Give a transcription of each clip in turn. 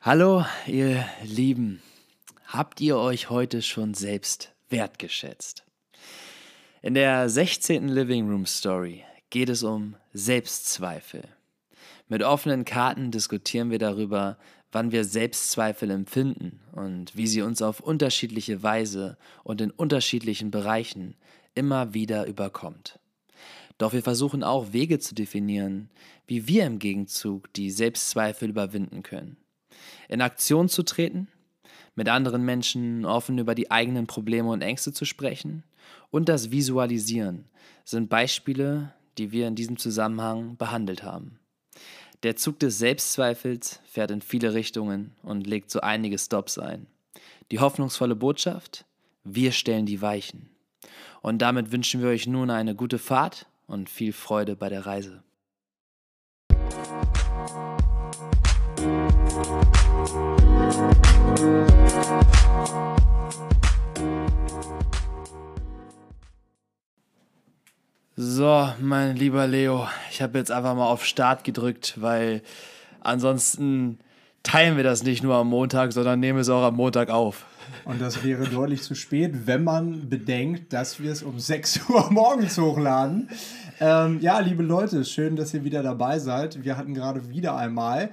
Hallo, ihr Lieben. Habt ihr euch heute schon selbst wertgeschätzt? In der 16. Living Room Story geht es um Selbstzweifel. Mit offenen Karten diskutieren wir darüber, wann wir Selbstzweifel empfinden und wie sie uns auf unterschiedliche Weise und in unterschiedlichen Bereichen immer wieder überkommt. Doch wir versuchen auch Wege zu definieren, wie wir im Gegenzug die Selbstzweifel überwinden können in Aktion zu treten, mit anderen Menschen offen über die eigenen Probleme und Ängste zu sprechen und das Visualisieren sind Beispiele, die wir in diesem Zusammenhang behandelt haben. Der Zug des Selbstzweifels fährt in viele Richtungen und legt so einige Stops ein. Die hoffnungsvolle Botschaft, wir stellen die Weichen. Und damit wünschen wir euch nun eine gute Fahrt und viel Freude bei der Reise. So, mein lieber Leo, ich habe jetzt einfach mal auf Start gedrückt, weil ansonsten teilen wir das nicht nur am Montag, sondern nehmen es auch am Montag auf. Und das wäre deutlich zu spät, wenn man bedenkt, dass wir es um 6 Uhr morgens hochladen. Ähm, ja, liebe Leute, schön, dass ihr wieder dabei seid. Wir hatten gerade wieder einmal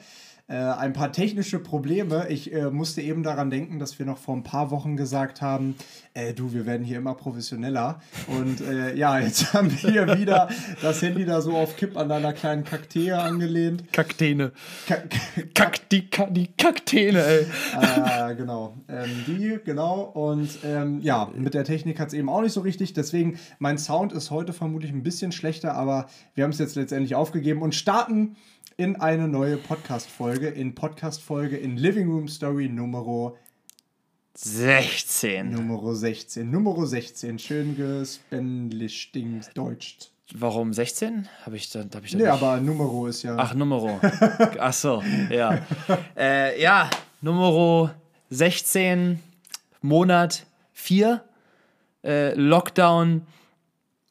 äh, ein paar technische Probleme. Ich äh, musste eben daran denken, dass wir noch vor ein paar Wochen gesagt haben, äh, du, wir werden hier immer professioneller. Und äh, ja, jetzt haben wir hier wieder das Handy da so auf Kipp an deiner kleinen Kakteen angelehnt. Kakteen. Kack, Kack, die, die Kakteen, ey. Ah, genau. Ähm, die, genau. Und ähm, ja, mit der Technik hat es eben auch nicht so richtig. Deswegen, mein Sound ist heute vermutlich ein bisschen schlechter, aber wir haben es jetzt letztendlich aufgegeben und starten in eine neue Podcast-Folge, in Podcast-Folge in Living Room Story Nummer 16. Nummer 16. Nummer 16. Schön gespenlischt, deutscht. Warum 16? Habe ich dann, hab ich dann Nee, aber Numero ist ja. Ach, Numero. Ach so, ja. äh, ja, Numero 16, Monat 4, äh, Lockdown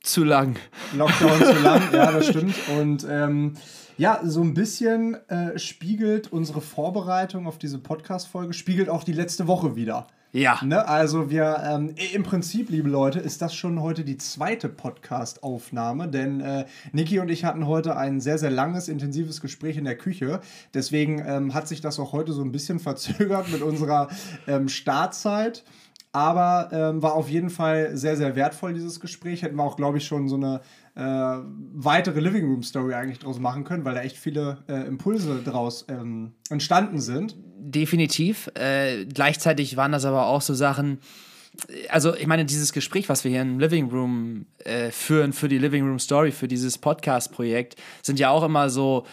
zu lang. Lockdown zu lang, ja, das stimmt. Und ähm, ja, so ein bisschen äh, spiegelt unsere Vorbereitung auf diese Podcast-Folge, spiegelt auch die letzte Woche wieder. Ja. Ne? Also wir, ähm, im Prinzip, liebe Leute, ist das schon heute die zweite Podcast-Aufnahme, denn äh, Niki und ich hatten heute ein sehr, sehr langes, intensives Gespräch in der Küche. Deswegen ähm, hat sich das auch heute so ein bisschen verzögert mit unserer ähm, Startzeit. Aber ähm, war auf jeden Fall sehr, sehr wertvoll, dieses Gespräch. Hätten wir auch, glaube ich, schon so eine äh, weitere Living Room Story eigentlich draus machen können, weil da echt viele äh, Impulse draus ähm, entstanden sind. Definitiv. Äh, gleichzeitig waren das aber auch so Sachen, also ich meine, dieses Gespräch, was wir hier im Living Room äh, führen für die Living Room Story, für dieses Podcast-Projekt, sind ja auch immer so,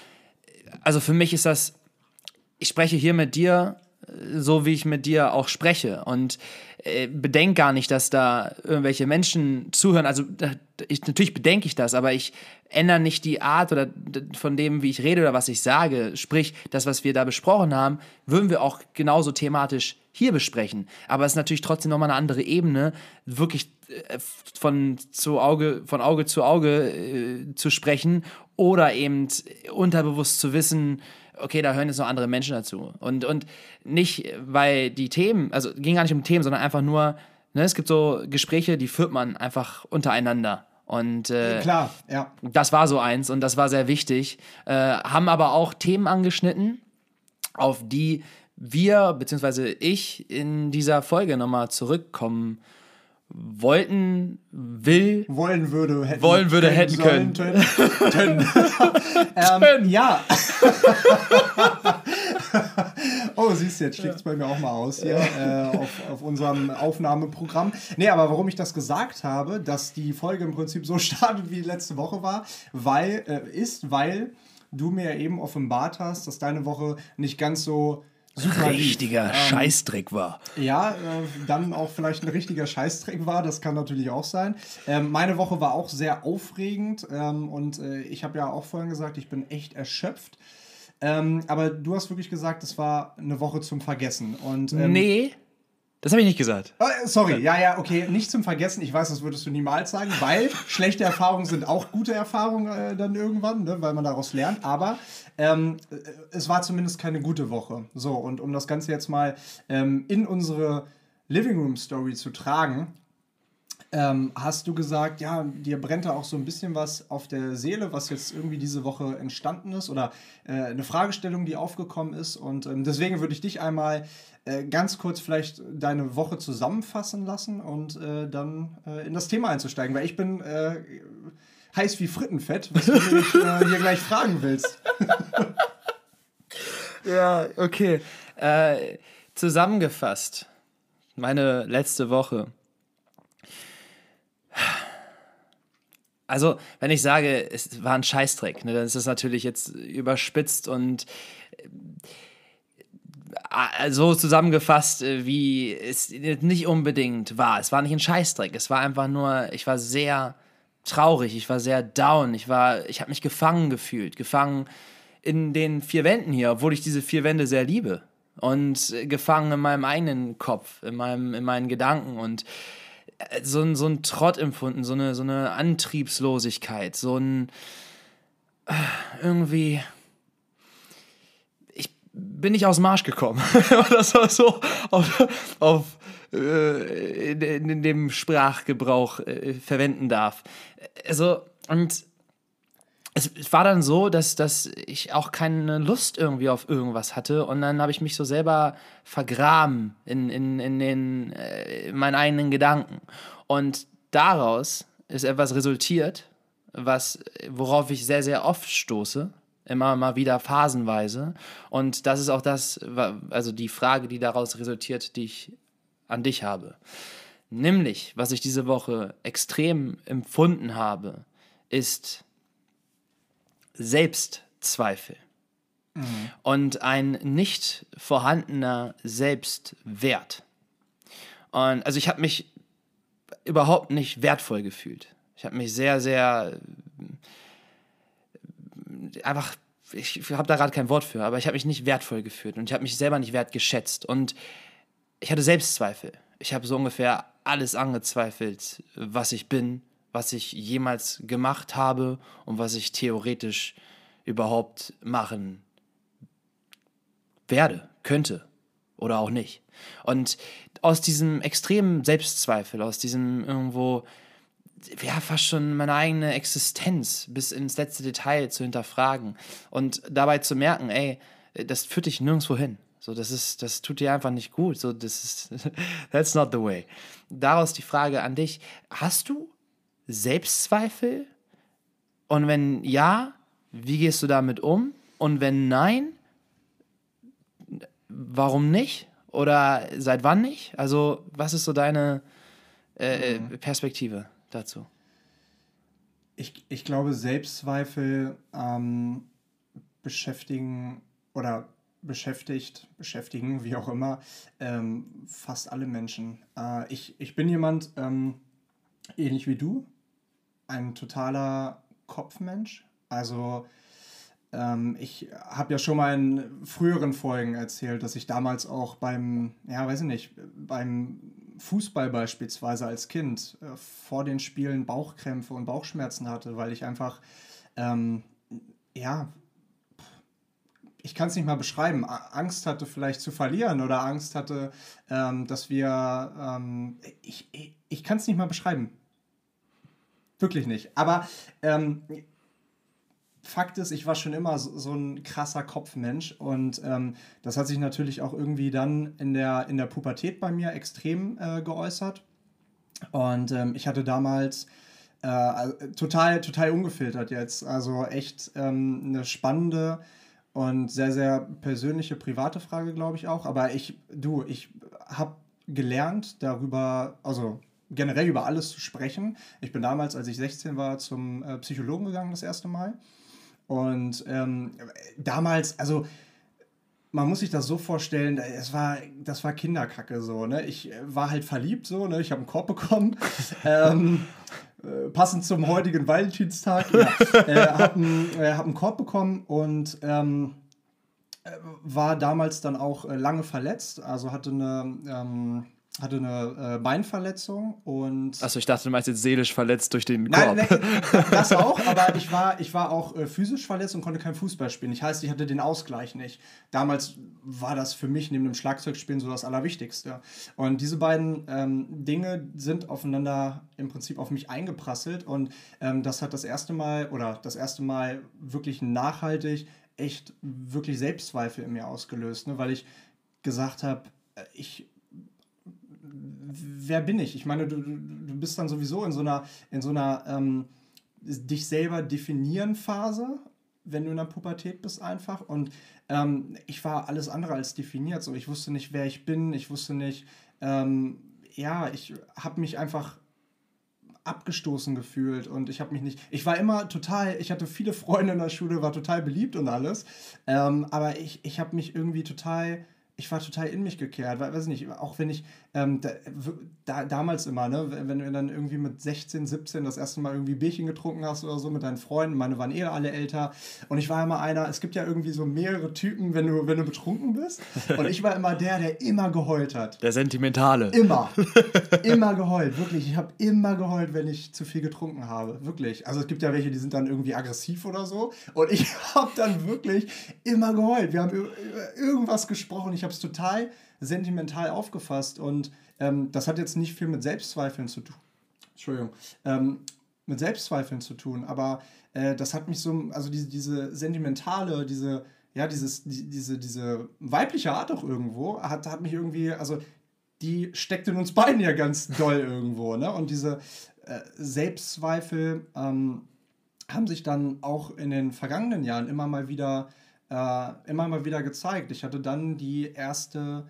also für mich ist das, ich spreche hier mit dir so wie ich mit dir auch spreche. Und äh, bedenke gar nicht, dass da irgendwelche Menschen zuhören. Also ich, natürlich bedenke ich das, aber ich ändere nicht die Art oder von dem, wie ich rede oder was ich sage. Sprich, das, was wir da besprochen haben, würden wir auch genauso thematisch hier besprechen. Aber es ist natürlich trotzdem nochmal eine andere Ebene, wirklich äh, von, zu Auge, von Auge zu Auge äh, zu sprechen oder eben unterbewusst zu wissen, okay, da hören jetzt noch andere Menschen dazu. Und, und nicht, weil die Themen, also ging gar nicht um Themen, sondern einfach nur, ne, es gibt so Gespräche, die führt man einfach untereinander. Und äh, klar, ja. Das war so eins und das war sehr wichtig. Äh, haben aber auch Themen angeschnitten, auf die wir, beziehungsweise ich, in dieser Folge nochmal zurückkommen wollten, will, wollen würde, hätten, wollen würde, hätten können. können. können. ähm, ja. oh, siehst du, jetzt schlägt es bei mir auch mal aus hier äh, auf, auf unserem Aufnahmeprogramm. Nee, aber warum ich das gesagt habe, dass die Folge im Prinzip so startet, wie die letzte Woche war, weil, äh, ist, weil du mir eben offenbart hast, dass deine Woche nicht ganz so super richtiger ähm, Scheißdreck war. Ja, äh, dann auch vielleicht ein richtiger Scheißdreck war, das kann natürlich auch sein. Ähm, meine Woche war auch sehr aufregend ähm, und äh, ich habe ja auch vorhin gesagt, ich bin echt erschöpft. Ähm, aber du hast wirklich gesagt, es war eine Woche zum Vergessen. Und, ähm, nee, Das habe ich nicht gesagt. Oh, sorry, ja, ja, okay, nicht zum Vergessen. Ich weiß, das würdest du niemals sagen, weil schlechte Erfahrungen sind auch gute Erfahrungen äh, dann irgendwann, ne, weil man daraus lernt. Aber ähm, äh, es war zumindest keine gute Woche. So, und um das Ganze jetzt mal ähm, in unsere Living Room Story zu tragen, ähm, hast du gesagt, ja, dir brennt da auch so ein bisschen was auf der Seele, was jetzt irgendwie diese Woche entstanden ist oder äh, eine Fragestellung, die aufgekommen ist. Und ähm, deswegen würde ich dich einmal äh, ganz kurz vielleicht deine Woche zusammenfassen lassen und äh, dann äh, in das Thema einzusteigen, weil ich bin äh, heiß wie Frittenfett, was du mich äh, hier gleich fragen willst. ja, okay. zusammengefasst, meine letzte Woche Also, wenn ich sage, es war ein Scheißdreck, ne, dann ist das natürlich jetzt überspitzt und so zusammengefasst, äh, wie es nicht unbedingt war. Es war nicht ein Scheißdreck. Es war einfach nur, ich war sehr traurig, ich war sehr down, ich war, ich habe mich gefangen gefühlt, gefangen in den vier Wänden hier, obwohl ich diese vier Wände sehr liebe und gefangen in meinem eigenen Kopf, in meinem, in meinen Gedanken und so ein, so ein Trott empfunden, so eine, so eine Antriebslosigkeit, so ein äh, irgendwie. Ich bin nicht aus dem Marsch gekommen. das war so auf, auf äh, in, in, dem Sprachgebrauch äh, verwenden darf. Also, und es, es, war dann so, dass, dass ich auch keine Lust irgendwie auf irgendwas hatte und dann habe ich mich so selber vergraben in, in, in, den, äh, in meinen eigenen Gedanken. Und daraus ist etwas resultiert, was, worauf ich sehr, sehr oft stoße, immer mal wieder phasenweise. Und das ist auch das, also die Frage, die daraus resultiert, die ich an dich habe. Nämlich, was ich diese Woche extrem empfunden habe, ist Selbstzweifel mhm. und ein nicht vorhandener Selbstwert. Und also ich habe mich überhaupt nicht wertvoll gefühlt. Ich habe mich sehr, sehr einfach, ich habe da gerade kein Wort für, aber ich habe mich nicht wertvoll gefühlt und ich habe mich selber nicht wertgeschätzt und ich hatte Selbstzweifel. Ich habe so ungefähr alles angezweifelt, was ich bin, was ich jemals gemacht habe und was ich theoretisch überhaupt machen werde, könnte oder auch nicht. Und aus diesem extremen Selbstzweifel, aus diesem irgendwo, ja, fast schon meine eigene Existenz bis ins letzte Detail zu hinterfragen und dabei zu merken, ey, das führt dich nirgendwo hin. So, das ist, das tut dir einfach nicht gut. So, das ist, that's not the way. Daraus die Frage an dich: Hast du Selbstzweifel? Und wenn ja, wie gehst du damit um? Und wenn nein, warum nicht? Oder seit wann nicht? Also, was ist so deine äh, mhm. Perspektive dazu? Ich, ich glaube, Selbstzweifel ähm, beschäftigen oder beschäftigt, beschäftigen, wie auch immer, ähm, fast alle Menschen. Äh, ich, ich bin jemand, ähm, ähnlich wie du, ein totaler Kopfmensch. Also ähm, ich habe ja schon mal in früheren Folgen erzählt, dass ich damals auch beim, ja, weiß ich nicht, beim Fußball beispielsweise als Kind äh, vor den Spielen Bauchkrämpfe und Bauchschmerzen hatte, weil ich einfach, ähm, ja, ich kann es nicht mal beschreiben, Angst hatte vielleicht zu verlieren oder Angst hatte, ähm, dass wir, ähm, ich, ich, ich kann es nicht mal beschreiben. Wirklich nicht. Aber ähm, Fakt ist, ich war schon immer so, so ein krasser Kopfmensch und ähm, das hat sich natürlich auch irgendwie dann in der, in der Pubertät bei mir extrem äh, geäußert. Und ähm, ich hatte damals äh, total, total ungefiltert jetzt, also echt ähm, eine spannende und sehr, sehr persönliche, private Frage, glaube ich auch. Aber ich, du, ich habe gelernt darüber, also generell über alles zu sprechen. Ich bin damals, als ich 16 war, zum äh, Psychologen gegangen das erste Mal. Und ähm, damals, also man muss sich das so vorstellen, es war, das war Kinderkacke so, ne? Ich war halt verliebt so, ne? Ich habe einen Korb bekommen. ähm, äh, passend zum heutigen Valentinstag. Ja, äh, habe einen, äh, hab einen Korb bekommen und ähm, äh, war damals dann auch äh, lange verletzt. Also hatte eine, ähm, hatte eine äh, Beinverletzung und. Achso, ich dachte, du meinst jetzt seelisch verletzt durch den Korb. Nein, nein das auch, aber ich war, ich war auch äh, physisch verletzt und konnte kein Fußball spielen. Ich heißt, ich hatte den Ausgleich nicht. Damals war das für mich neben dem Schlagzeugspielen so das Allerwichtigste. Und diese beiden ähm, Dinge sind aufeinander im Prinzip auf mich eingeprasselt und ähm, das hat das erste Mal oder das erste Mal wirklich nachhaltig echt wirklich Selbstzweifel in mir ausgelöst, ne? weil ich gesagt habe, äh, ich wer bin ich? Ich meine, du, du bist dann sowieso in so einer, in so einer ähm, dich selber definieren Phase, wenn du in der Pubertät bist einfach. Und ähm, ich war alles andere als definiert. So, ich wusste nicht, wer ich bin. Ich wusste nicht, ähm, ja, ich habe mich einfach abgestoßen gefühlt und ich habe mich nicht. Ich war immer total, ich hatte viele Freunde in der Schule, war total beliebt und alles. Ähm, aber ich, ich habe mich irgendwie total ich war total in mich gekehrt, weil, weiß nicht, auch wenn ich ähm, da, da, damals immer, ne, wenn du dann irgendwie mit 16, 17 das erste Mal irgendwie Bierchen getrunken hast oder so mit deinen Freunden, meine waren eh alle älter und ich war immer einer, es gibt ja irgendwie so mehrere Typen, wenn du, wenn du betrunken bist und ich war immer der, der immer geheult hat. Der Sentimentale. Immer. immer geheult, wirklich. Ich habe immer geheult, wenn ich zu viel getrunken habe, wirklich. Also es gibt ja welche, die sind dann irgendwie aggressiv oder so und ich habe dann wirklich immer geheult. Wir haben über irgendwas gesprochen, ich habe es total sentimental aufgefasst und ähm, das hat jetzt nicht viel mit Selbstzweifeln zu tun. Entschuldigung. Ähm, mit Selbstzweifeln zu tun, aber äh, das hat mich so, also diese, diese sentimentale, diese, ja, dieses, die, diese, diese weibliche Art auch irgendwo, hat, hat mich irgendwie, also die steckt in uns beiden ja ganz doll irgendwo, ne? Und diese äh, Selbstzweifel ähm, haben sich dann auch in den vergangenen Jahren immer mal wieder immer mal wieder gezeigt. Ich hatte dann die erste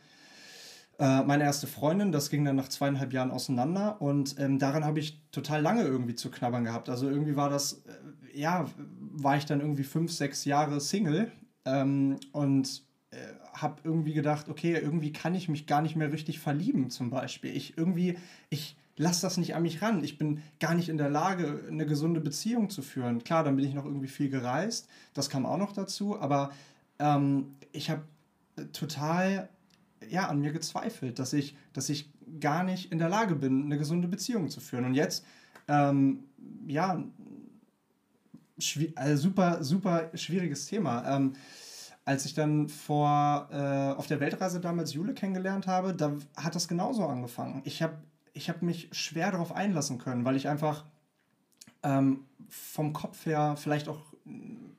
äh, meine erste Freundin, das ging dann nach zweieinhalb Jahren auseinander und ähm, daran habe ich total lange irgendwie zu knabbern gehabt. Also irgendwie war das, äh, ja, war ich dann irgendwie fünf, sechs Jahre Single ähm, und äh, habe irgendwie gedacht, okay, irgendwie kann ich mich gar nicht mehr richtig verlieben zum Beispiel. Ich irgendwie, ich lasse das nicht an mich ran. Ich bin gar nicht in der Lage, eine gesunde Beziehung zu führen. Klar, dann bin ich noch irgendwie viel gereist, das kam auch noch dazu, aber ähm, ich habe total ja, an mir gezweifelt, dass ich, dass ich gar nicht in der Lage bin, eine gesunde Beziehung zu führen. Und jetzt, ähm, ja, also super, super schwieriges Thema. Ähm, als ich dann vor äh, auf der Weltreise damals Jule kennengelernt habe, da hat das genauso angefangen. Ich habe ich hab mich schwer darauf einlassen können, weil ich einfach ähm, vom Kopf her vielleicht auch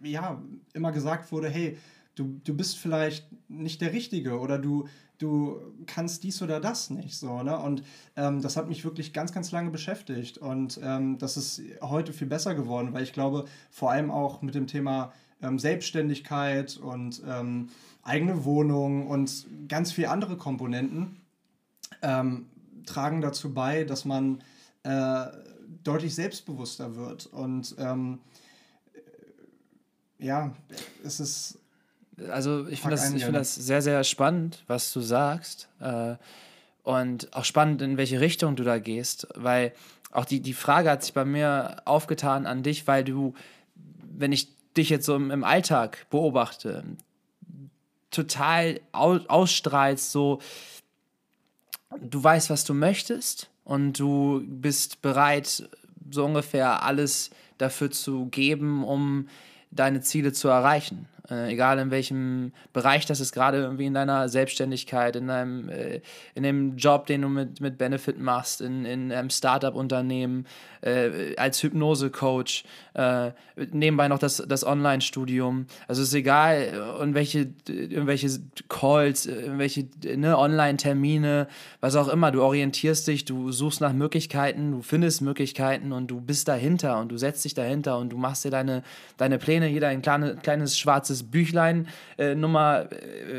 ja immer gesagt wurde, hey, du, du bist vielleicht nicht der Richtige oder du, du kannst dies oder das nicht so. Ne? Und ähm, das hat mich wirklich ganz, ganz lange beschäftigt. Und ähm, das ist heute viel besser geworden, weil ich glaube, vor allem auch mit dem Thema ähm, Selbstständigkeit und ähm, eigene Wohnung und ganz viele andere Komponenten ähm, tragen dazu bei, dass man äh, deutlich selbstbewusster wird. Und ähm, ja, es ist also ich finde das, find das sehr, sehr spannend, was du sagst. Äh, und auch spannend, in welche Richtung du da gehst, weil auch die, die Frage hat sich bei mir aufgetan an dich, weil du, wenn ich dich jetzt so im, im Alltag beobachte, total ausstrahlst, so, du weißt, was du möchtest und du bist bereit, so ungefähr alles dafür zu geben, um deine Ziele zu erreichen. Äh, egal in welchem Bereich das ist, gerade irgendwie in deiner Selbstständigkeit, in deinem, äh, in dem Job, den du mit, mit Benefit machst, in, in einem Startup-Unternehmen, äh, als Hypnose-Coach, äh, nebenbei noch das, das Online-Studium. Also es ist egal, irgendwelche, irgendwelche Calls, irgendwelche ne, Online-Termine, was auch immer. Du orientierst dich, du suchst nach Möglichkeiten, du findest Möglichkeiten und du bist dahinter und du setzt dich dahinter und du machst dir deine, deine Pläne, jeder ein kleine, kleines schwarzes Büchlein, äh, Nummer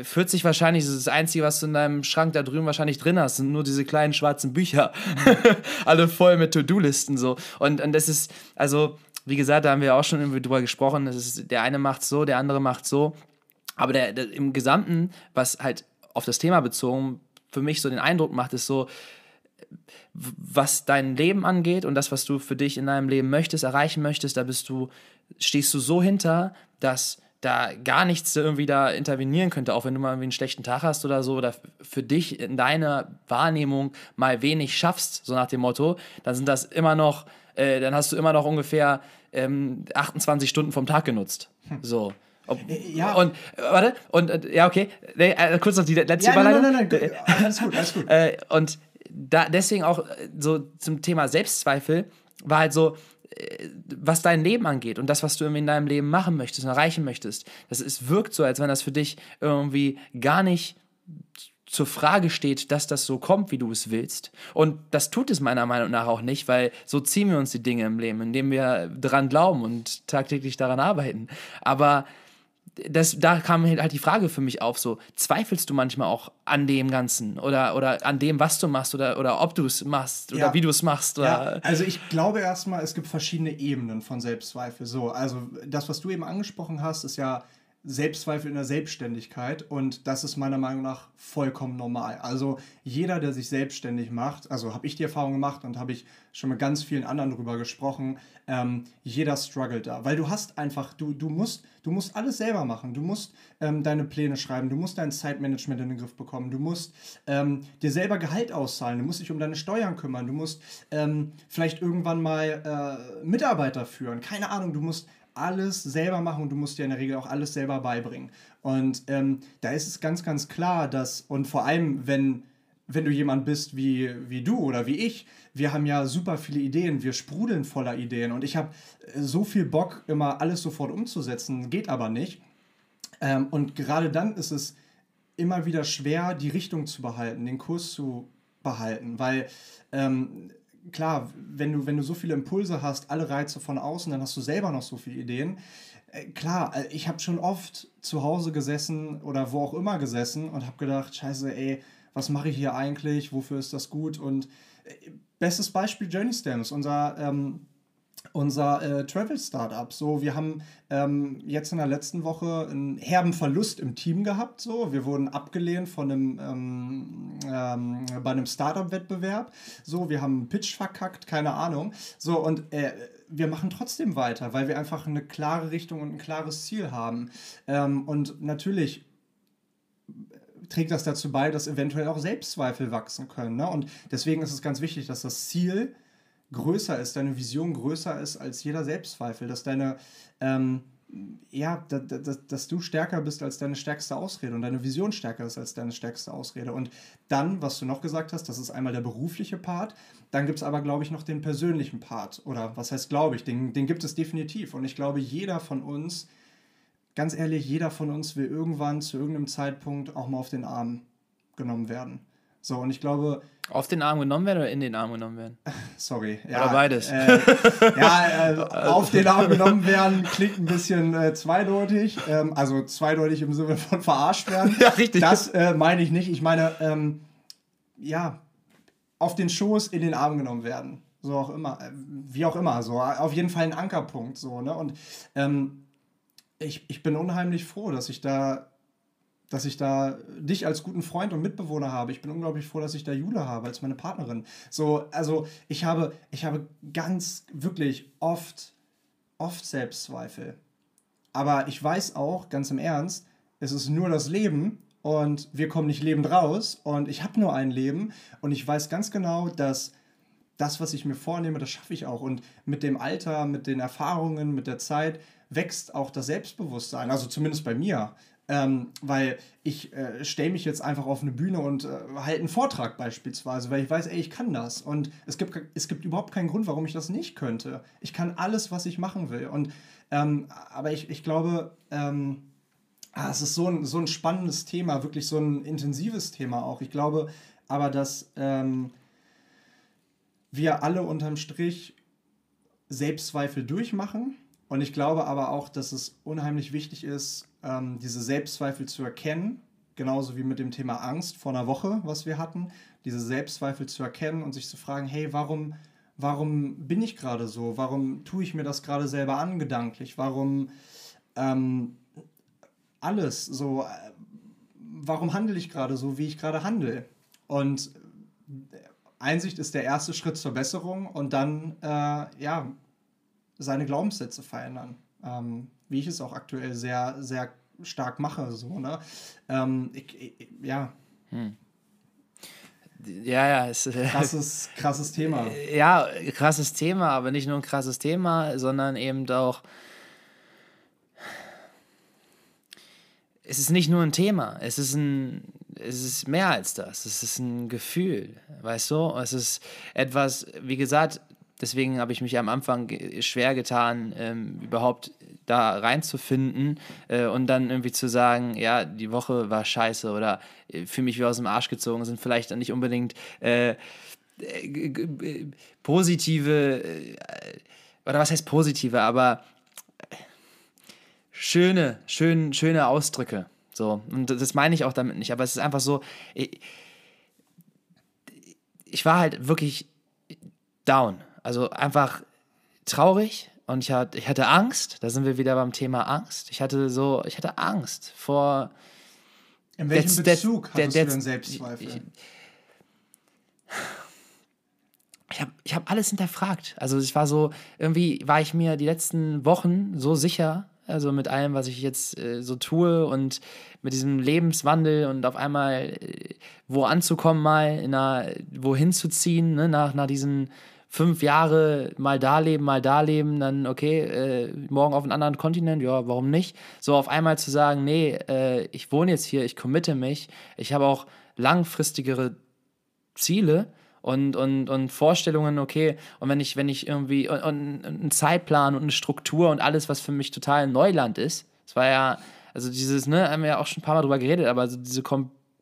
40 äh, wahrscheinlich, das ist das Einzige, was du in deinem Schrank da drüben wahrscheinlich drin hast, sind nur diese kleinen schwarzen Bücher. Alle voll mit To-Do-Listen so. Und, und das ist, also, wie gesagt, da haben wir auch schon irgendwie drüber gesprochen, das ist, der eine macht so, der andere macht so. Aber der, der, im Gesamten, was halt auf das Thema bezogen für mich so den Eindruck macht, ist so, was dein Leben angeht und das, was du für dich in deinem Leben möchtest, erreichen möchtest, da bist du, stehst du so hinter, dass da gar nichts irgendwie da intervenieren könnte, auch wenn du mal irgendwie einen schlechten Tag hast oder so, oder für dich in deiner Wahrnehmung mal wenig schaffst, so nach dem Motto, dann sind das immer noch, äh, dann hast du immer noch ungefähr ähm, 28 Stunden vom Tag genutzt. Hm. So. Ob, ja. Und, warte, und, äh, ja, okay, nee, äh, kurz noch die letzte ja, Überleitung. Nein, nein, nein, nein, alles gut, alles gut. äh, und da, deswegen auch äh, so zum Thema Selbstzweifel war halt so, äh, was dein Leben angeht und das, was du in deinem Leben machen möchtest und erreichen möchtest, das ist, wirkt so, als wenn das für dich irgendwie gar nicht zur Frage steht, dass das so kommt, wie du es willst. Und das tut es meiner Meinung nach auch nicht, weil so ziehen wir uns die Dinge im Leben, indem wir dran glauben und tagtäglich daran arbeiten. Aber das, da kam halt die Frage für mich auf, so, zweifelst du manchmal auch an dem Ganzen oder, oder an dem, was du machst oder, oder ob du es machst oder ja. wie du es machst? Ja, also ich glaube erstmal, es gibt verschiedene Ebenen von Selbstzweifel. So, also das, was du eben angesprochen hast, ist ja Selbstzweifel in der Selbstständigkeit und das ist meiner Meinung nach vollkommen normal. Also jeder, der sich selbstständig macht, also habe ich die Erfahrung gemacht und habe ich schon mit ganz vielen anderen darüber gesprochen, ähm, jeder struggelt da, weil du hast einfach, du, du, musst, du musst alles selber machen, du musst ähm, deine Pläne schreiben, du musst dein Zeitmanagement in den Griff bekommen, du musst ähm, dir selber Gehalt auszahlen, du musst dich um deine Steuern kümmern, du musst ähm, vielleicht irgendwann mal äh, Mitarbeiter führen, keine Ahnung, du musst alles selber machen und du musst dir in der Regel auch alles selber beibringen. Und ähm, da ist es ganz, ganz klar, dass, und vor allem, wenn, wenn du jemand bist wie, wie du oder wie ich, wir haben ja super viele Ideen, wir sprudeln voller Ideen und ich habe äh, so viel Bock, immer alles sofort umzusetzen, geht aber nicht. Ähm, und gerade dann ist es immer wieder schwer, die Richtung zu behalten, den Kurs zu behalten, weil ähm, klar, wenn du, wenn du so viele Impulse hast, alle Reize von außen, dann hast du selber noch so viele Ideen. Äh, klar, äh, ich habe schon oft zu Hause gesessen oder wo auch immer gesessen und habe gedacht, scheiße, ey, was mache ich hier eigentlich? Wofür ist das gut? Und äh, bestes Beispiel Journey Stamps, unser ähm, unser äh, Travel-Startup. So, wir haben ähm, jetzt in der letzten Woche einen herben Verlust im Team gehabt. So, wir wurden abgelehnt von einem ähm, ähm, bei einem Startup-Wettbewerb. So, wir haben einen Pitch verkackt, keine Ahnung. So und äh, wir machen trotzdem weiter, weil wir einfach eine klare Richtung und ein klares Ziel haben. Ähm, und natürlich trägt das dazu bei, dass eventuell auch Selbstzweifel wachsen können. Ne? Und deswegen ist es ganz wichtig, dass das Ziel größer ist, deine Vision größer ist als jeder Selbstzweifel, dass deine, ähm, ja, dass, dass, dass du stärker bist als deine stärkste Ausrede und deine Vision stärker ist als deine stärkste Ausrede. Und dann, was du noch gesagt hast, das ist einmal der berufliche Part, dann gibt es aber, glaube ich, noch den persönlichen Part. Oder was heißt, glaube ich, den, den gibt es definitiv. Und ich glaube, jeder von uns, ganz ehrlich, jeder von uns will irgendwann zu irgendeinem Zeitpunkt auch mal auf den Arm genommen werden. So, und ich glaube. Auf den Arm genommen werden oder in den Arm genommen werden? Sorry. Ja, oder beides. Äh, ja, äh, auf den Arm genommen werden klingt ein bisschen äh, zweideutig. Ähm, also zweideutig im Sinne von verarscht werden. Ja, richtig. Das äh, meine ich nicht. Ich meine, ähm, ja, auf den Schoß in den Arm genommen werden. So auch immer. Äh, wie auch immer. So, auf jeden Fall ein Ankerpunkt. So, ne? Und ähm, ich, ich bin unheimlich froh, dass ich da dass ich da dich als guten Freund und Mitbewohner habe. Ich bin unglaublich froh, dass ich da Jule habe als meine Partnerin. So, also ich habe, ich habe ganz wirklich oft, oft Selbstzweifel. Aber ich weiß auch, ganz im Ernst, es ist nur das Leben und wir kommen nicht lebend raus und ich habe nur ein Leben und ich weiß ganz genau, dass das, was ich mir vornehme, das schaffe ich auch. Und mit dem Alter, mit den Erfahrungen, mit der Zeit wächst auch das Selbstbewusstsein. Also zumindest bei mir. Ähm, weil ich äh, stelle mich jetzt einfach auf eine Bühne und äh, halte einen Vortrag beispielsweise, weil ich weiß, ey, ich kann das. Und es gibt, es gibt überhaupt keinen Grund, warum ich das nicht könnte. Ich kann alles, was ich machen will. Und, ähm, aber ich, ich glaube, ähm, ah, es ist so ein, so ein spannendes Thema, wirklich so ein intensives Thema auch. Ich glaube aber, dass ähm, wir alle unterm Strich Selbstzweifel durchmachen. Und ich glaube aber auch, dass es unheimlich wichtig ist, ähm, diese Selbstzweifel zu erkennen, genauso wie mit dem Thema Angst vor einer Woche, was wir hatten, diese Selbstzweifel zu erkennen und sich zu fragen, hey, warum, warum bin ich gerade so? Warum tue ich mir das gerade selber an, gedanklich? Warum ähm, alles so, äh, warum handle ich gerade so, wie ich gerade handle? Und Einsicht ist der erste Schritt zur Besserung und dann, äh, ja, seine Glaubenssätze verändern. Ähm, wie ich es auch aktuell sehr, sehr stark mache. So, ne? Ähm, ich, ich, ja. Hm. Ja, ja. Es, krasses, krasses Thema. Ja, krasses Thema, aber nicht nur ein krasses Thema, sondern eben auch. Es ist nicht nur ein Thema, es ist ein, es ist mehr als das. Es ist ein Gefühl, weißt du? Es ist etwas, wie gesagt, deswegen habe ich mich am Anfang schwer getan, ähm, überhaupt da reinzufinden äh, und dann irgendwie zu sagen, ja, die Woche war scheiße oder äh, für mich wie aus dem Arsch gezogen, sind vielleicht nicht unbedingt äh, äh positive, äh, oder was heißt positive, aber schöne, schön, schöne Ausdrücke. So, und das meine ich auch damit nicht, aber es ist einfach so, ich, ich war halt wirklich down. Also einfach traurig, und ich hatte, ich hatte Angst, da sind wir wieder beim Thema Angst. Ich hatte so, ich hatte Angst vor. In welchem der, Bezug der, hattest der, du denn Selbstzweifel? Ich, ich habe ich hab alles hinterfragt. Also ich war so, irgendwie war ich mir die letzten Wochen so sicher, also mit allem, was ich jetzt äh, so tue und mit diesem Lebenswandel und auf einmal äh, wo anzukommen mal, in einer, wohin zu ziehen, ne, nach, nach diesen fünf Jahre mal da leben, mal da leben, dann okay, äh, morgen auf einem anderen Kontinent, ja, warum nicht? So auf einmal zu sagen, nee, äh, ich wohne jetzt hier, ich committe mich, ich habe auch langfristigere Ziele und, und, und Vorstellungen, okay, und wenn ich, wenn ich irgendwie und, und einen Zeitplan und eine Struktur und alles, was für mich total Neuland ist, es war ja, also dieses, ne, haben wir ja auch schon ein paar Mal drüber geredet, aber so diese,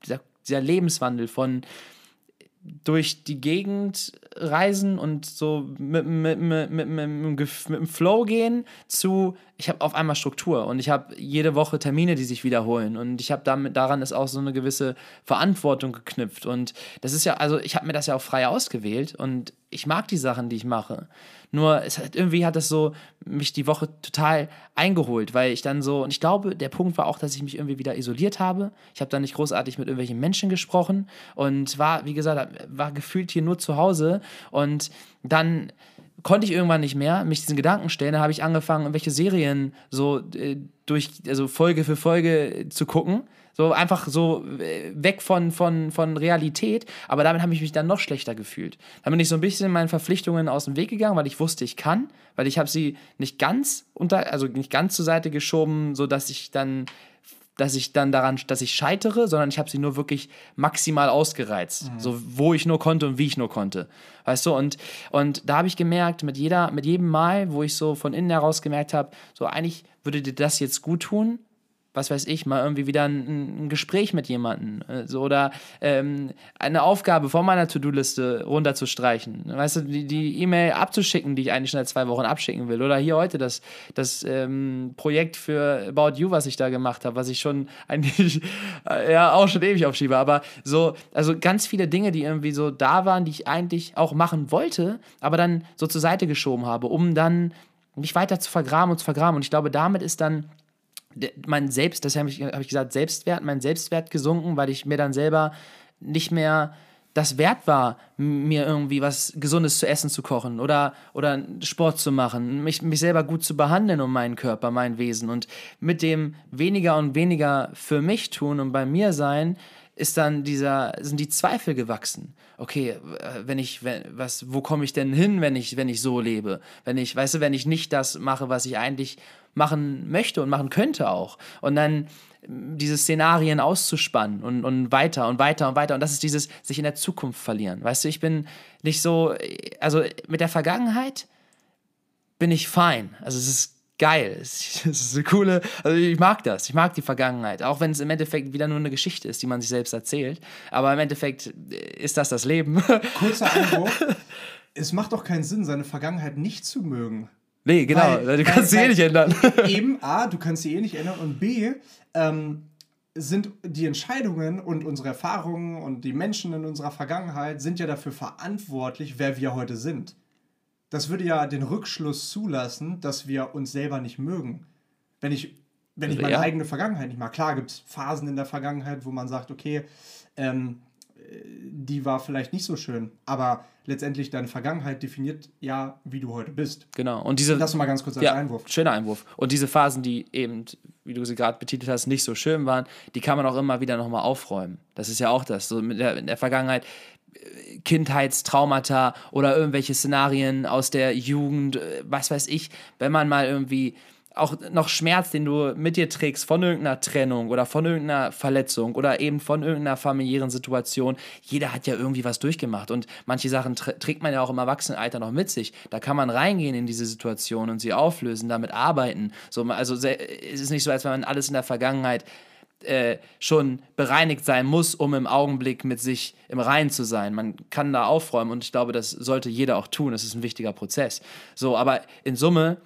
dieser, dieser Lebenswandel von durch die Gegend reisen und so mit, mit, mit, mit, mit, mit dem Flow gehen zu, ich habe auf einmal Struktur und ich habe jede Woche Termine, die sich wiederholen und ich habe damit daran ist auch so eine gewisse Verantwortung geknüpft und das ist ja, also ich habe mir das ja auch frei ausgewählt und ich mag die Sachen, die ich mache. Nur es hat, irgendwie hat das so mich die Woche total eingeholt, weil ich dann so, und ich glaube, der Punkt war auch, dass ich mich irgendwie wieder isoliert habe. Ich habe dann nicht großartig mit irgendwelchen Menschen gesprochen und war, wie gesagt, war gefühlt hier nur zu Hause und dann konnte ich irgendwann nicht mehr mich diesen Gedanken stellen. Da habe ich angefangen, irgendwelche Serien so äh, durch, also Folge für Folge zu gucken so einfach so äh, weg von, von, von Realität. Aber damit habe ich mich dann noch schlechter gefühlt. Dann bin ich so ein bisschen meinen Verpflichtungen aus dem Weg gegangen, weil ich wusste, ich kann, weil ich habe sie nicht ganz unter, also nicht ganz zur Seite geschoben, sodass ich dann dass ich dann daran, dass ich scheitere, sondern ich habe sie nur wirklich maximal ausgereizt, mhm. so wo ich nur konnte und wie ich nur konnte, weißt du? Und und da habe ich gemerkt, mit jeder, mit jedem Mal, wo ich so von innen heraus gemerkt habe, so eigentlich würde dir das jetzt gut tun, was weiß ich, mal irgendwie wieder ein, ein Gespräch mit jemandem äh, so, oder ähm, eine Aufgabe von meiner To-Do-Liste runterzustreichen. Weißt du, die E-Mail abzuschicken, die ich eigentlich schon seit zwei Wochen abschicken will. Oder hier heute das, das ähm, Projekt für About You, was ich da gemacht habe, was ich schon eigentlich äh, ja auch schon ewig aufschiebe. Aber so, also ganz viele Dinge, die irgendwie so da waren, die ich eigentlich auch machen wollte, aber dann so zur Seite geschoben habe, um dann mich weiter zu vergraben und zu vergraben. Und ich glaube, damit ist dann mein Selbst, das habe ich, hab ich gesagt, Selbstwert, mein Selbstwert gesunken, weil ich mir dann selber nicht mehr das wert war, mir irgendwie was Gesundes zu essen zu kochen oder, oder Sport zu machen, mich, mich selber gut zu behandeln um meinen Körper, mein Wesen. Und mit dem weniger und weniger für mich tun und bei mir sein, ist dann dieser, sind die Zweifel gewachsen. Okay, äh, wenn ich, wenn, was, wo komme ich denn hin, wenn ich, wenn ich so lebe? Wenn ich, weißt du, wenn ich nicht das mache, was ich eigentlich machen möchte und machen könnte auch. Und dann diese Szenarien auszuspannen und, und weiter und weiter und weiter. Und das ist dieses sich in der Zukunft verlieren. Weißt du, ich bin nicht so, also mit der Vergangenheit bin ich fein. Also es ist geil. Es ist eine coole, also ich mag das. Ich mag die Vergangenheit. Auch wenn es im Endeffekt wieder nur eine Geschichte ist, die man sich selbst erzählt. Aber im Endeffekt ist das das Leben. Kurzer Einwurf. es macht doch keinen Sinn, seine Vergangenheit nicht zu mögen. Nee, genau. Weil, du kannst weil, sie eh nicht ändern. Eben, A, du kannst sie eh nicht ändern und B, ähm, sind die Entscheidungen und unsere Erfahrungen und die Menschen in unserer Vergangenheit sind ja dafür verantwortlich, wer wir heute sind. Das würde ja den Rückschluss zulassen, dass wir uns selber nicht mögen. Wenn ich, wenn ich meine ja. eigene Vergangenheit nicht mag. Klar gibt es Phasen in der Vergangenheit, wo man sagt, okay, ähm, die war vielleicht nicht so schön, aber letztendlich deine Vergangenheit definiert ja, wie du heute bist. Genau. Und diese. Das mal ganz kurz als ja, Einwurf. Schöner Einwurf. Und diese Phasen, die eben, wie du sie gerade betitelt hast, nicht so schön waren, die kann man auch immer wieder nochmal aufräumen. Das ist ja auch das. So mit der, in der Vergangenheit äh, Kindheitstraumata oder irgendwelche Szenarien aus der Jugend, äh, was weiß ich, wenn man mal irgendwie auch noch Schmerz, den du mit dir trägst von irgendeiner Trennung oder von irgendeiner Verletzung oder eben von irgendeiner familiären Situation. Jeder hat ja irgendwie was durchgemacht und manche Sachen trägt man ja auch im Erwachsenenalter noch mit sich. Da kann man reingehen in diese Situation und sie auflösen, damit arbeiten. So, also es ist nicht so, als wenn man alles in der Vergangenheit äh, schon bereinigt sein muss, um im Augenblick mit sich im Reinen zu sein. Man kann da aufräumen und ich glaube, das sollte jeder auch tun. Das ist ein wichtiger Prozess. So, aber in Summe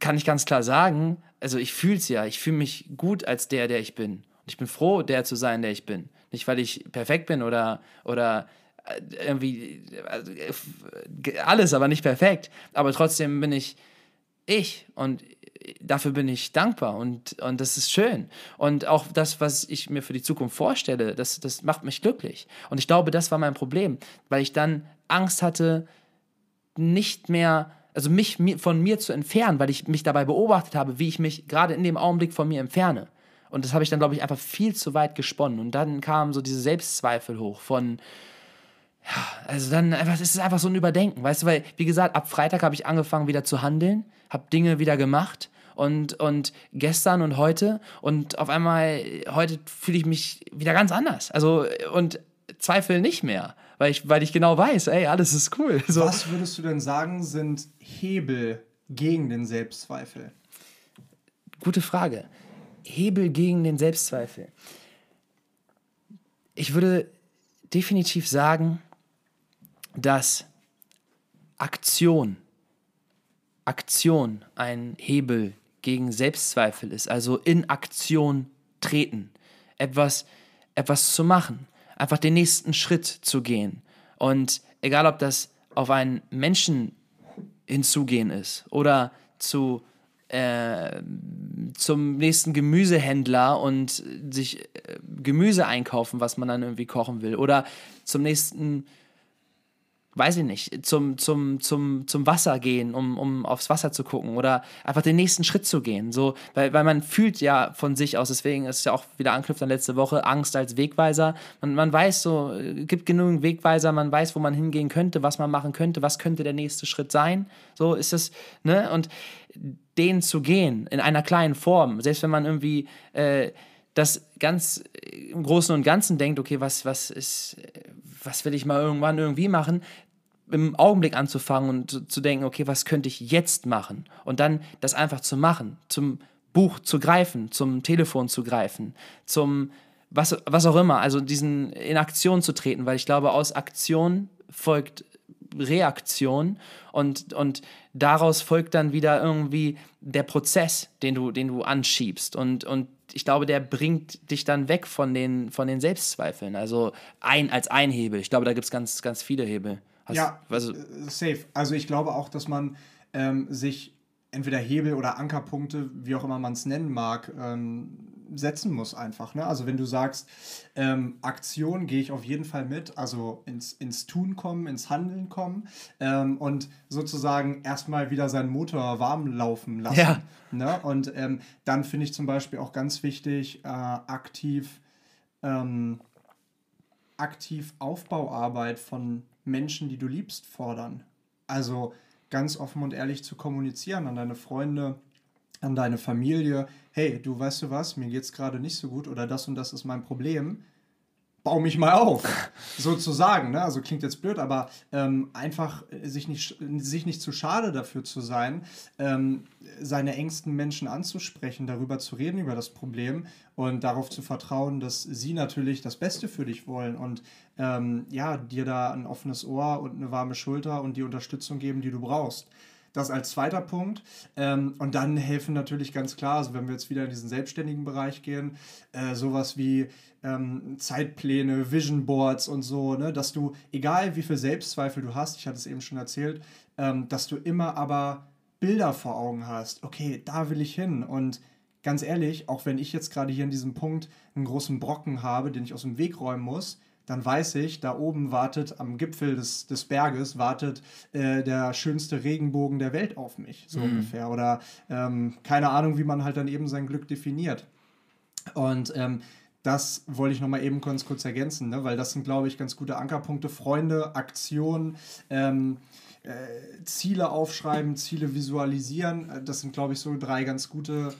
kann ich ganz klar sagen, also ich fühle es ja, ich fühle mich gut als der, der ich bin. Und ich bin froh, der zu sein, der ich bin. Nicht, weil ich perfekt bin oder, oder äh, irgendwie äh, alles, aber nicht perfekt. Aber trotzdem bin ich ich und dafür bin ich dankbar und, und das ist schön. Und auch das, was ich mir für die Zukunft vorstelle, das, das macht mich glücklich. Und ich glaube, das war mein Problem, weil ich dann Angst hatte, nicht mehr also mich von mir zu entfernen, weil ich mich dabei beobachtet habe, wie ich mich gerade in dem Augenblick von mir entferne. Und das habe ich dann, glaube ich, einfach viel zu weit gesponnen. Und dann kamen so diese Selbstzweifel hoch von, ja, also dann einfach, es ist einfach so ein Überdenken, weißt du, weil, wie gesagt, ab Freitag habe ich angefangen wieder zu handeln, habe Dinge wieder gemacht und, und gestern und heute und auf einmal, heute fühle ich mich wieder ganz anders. Also, und Zweifel nicht mehr, weil ich, weil ich genau weiß, ey, alles ist cool. So. Was würdest du denn sagen, sind Hebel gegen den Selbstzweifel? Gute Frage. Hebel gegen den Selbstzweifel. Ich würde definitiv sagen, dass Aktion, Aktion ein Hebel gegen Selbstzweifel ist. Also in Aktion treten, etwas, etwas zu machen einfach den nächsten Schritt zu gehen. Und egal, ob das auf einen Menschen hinzugehen ist oder zu, äh, zum nächsten Gemüsehändler und sich äh, Gemüse einkaufen, was man dann irgendwie kochen will, oder zum nächsten weiß ich nicht, zum, zum, zum, zum Wasser gehen, um, um aufs Wasser zu gucken oder einfach den nächsten Schritt zu gehen. So, weil, weil man fühlt ja von sich aus, deswegen ist es ja auch wieder anknüpft an letzte Woche, Angst als Wegweiser. Man, man weiß so, es gibt genügend Wegweiser, man weiß, wo man hingehen könnte, was man machen könnte, was könnte der nächste Schritt sein. So ist es, ne? Und den zu gehen in einer kleinen Form, selbst wenn man irgendwie äh, das ganz im Großen und Ganzen denkt, okay, was, was ist, was will ich mal irgendwann irgendwie machen, im Augenblick anzufangen und zu denken, okay, was könnte ich jetzt machen? Und dann das einfach zu machen, zum Buch zu greifen, zum Telefon zu greifen, zum was, was auch immer, also diesen in Aktion zu treten, weil ich glaube, aus Aktion folgt Reaktion und, und daraus folgt dann wieder irgendwie der Prozess, den du, den du anschiebst. Und, und ich glaube, der bringt dich dann weg von den, von den Selbstzweifeln. Also ein, als ein Hebel. Ich glaube, da gibt es ganz, ganz viele Hebel. Hast, ja, also, safe. Also ich glaube auch, dass man ähm, sich entweder Hebel oder Ankerpunkte, wie auch immer man es nennen mag, ähm, setzen muss einfach. Ne? Also wenn du sagst, ähm, Aktion gehe ich auf jeden Fall mit, also ins, ins Tun kommen, ins Handeln kommen ähm, und sozusagen erstmal wieder seinen Motor warm laufen lassen. Ja. Ne? Und ähm, dann finde ich zum Beispiel auch ganz wichtig, äh, aktiv, ähm, aktiv Aufbauarbeit von Menschen, die du liebst, fordern. Also ganz offen und ehrlich zu kommunizieren an deine Freunde, an deine Familie, hey, du weißt du was, mir geht es gerade nicht so gut oder das und das ist mein Problem bau mich mal auf, sozusagen. Ne? Also klingt jetzt blöd, aber ähm, einfach sich nicht, sich nicht zu schade dafür zu sein, ähm, seine engsten Menschen anzusprechen, darüber zu reden, über das Problem und darauf zu vertrauen, dass sie natürlich das Beste für dich wollen und ähm, ja, dir da ein offenes Ohr und eine warme Schulter und die Unterstützung geben, die du brauchst. Das als zweiter Punkt. Ähm, und dann helfen natürlich ganz klar, also wenn wir jetzt wieder in diesen selbstständigen Bereich gehen, äh, sowas wie ähm, Zeitpläne, Vision Boards und so, ne, dass du, egal wie viel Selbstzweifel du hast, ich hatte es eben schon erzählt, ähm, dass du immer aber Bilder vor Augen hast. Okay, da will ich hin. Und ganz ehrlich, auch wenn ich jetzt gerade hier in diesem Punkt einen großen Brocken habe, den ich aus dem Weg räumen muss, dann weiß ich, da oben wartet am Gipfel des, des Berges, wartet äh, der schönste Regenbogen der Welt auf mich, so mhm. ungefähr. Oder ähm, keine Ahnung, wie man halt dann eben sein Glück definiert. Und ähm, das wollte ich nochmal eben ganz kurz ergänzen, ne? weil das sind, glaube ich, ganz gute Ankerpunkte. Freunde, Aktion, ähm, äh, Ziele aufschreiben, Ziele visualisieren. Äh, das sind, glaube ich, so drei ganz gute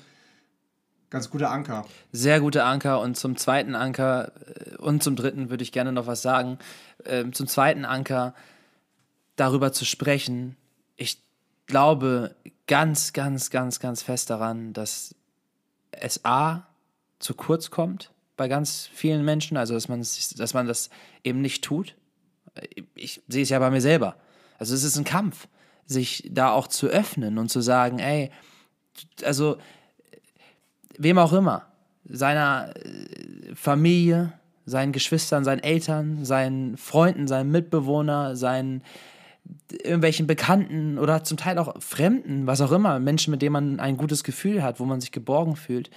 ganz gute Anker. Sehr gute Anker. Und zum zweiten Anker äh, und zum dritten würde ich gerne noch was sagen. Ähm, zum zweiten Anker darüber zu sprechen. Ich glaube ganz, ganz, ganz, ganz fest daran, dass es A zu kurz kommt bei ganz vielen Menschen, also dass man, dass man das eben nicht tut. Ich sehe es ja bei mir selber. Also es ist ein Kampf, sich da auch zu öffnen und zu sagen, ey, also wem auch immer, seiner äh, Familie, seinen Geschwistern, seinen Eltern, seinen Freunden, seinen Mitbewohner, seinen irgendwelchen Bekannten oder zum Teil auch Fremden, was auch immer, Menschen, mit denen man ein gutes Gefühl hat, wo man sich geborgen fühlt,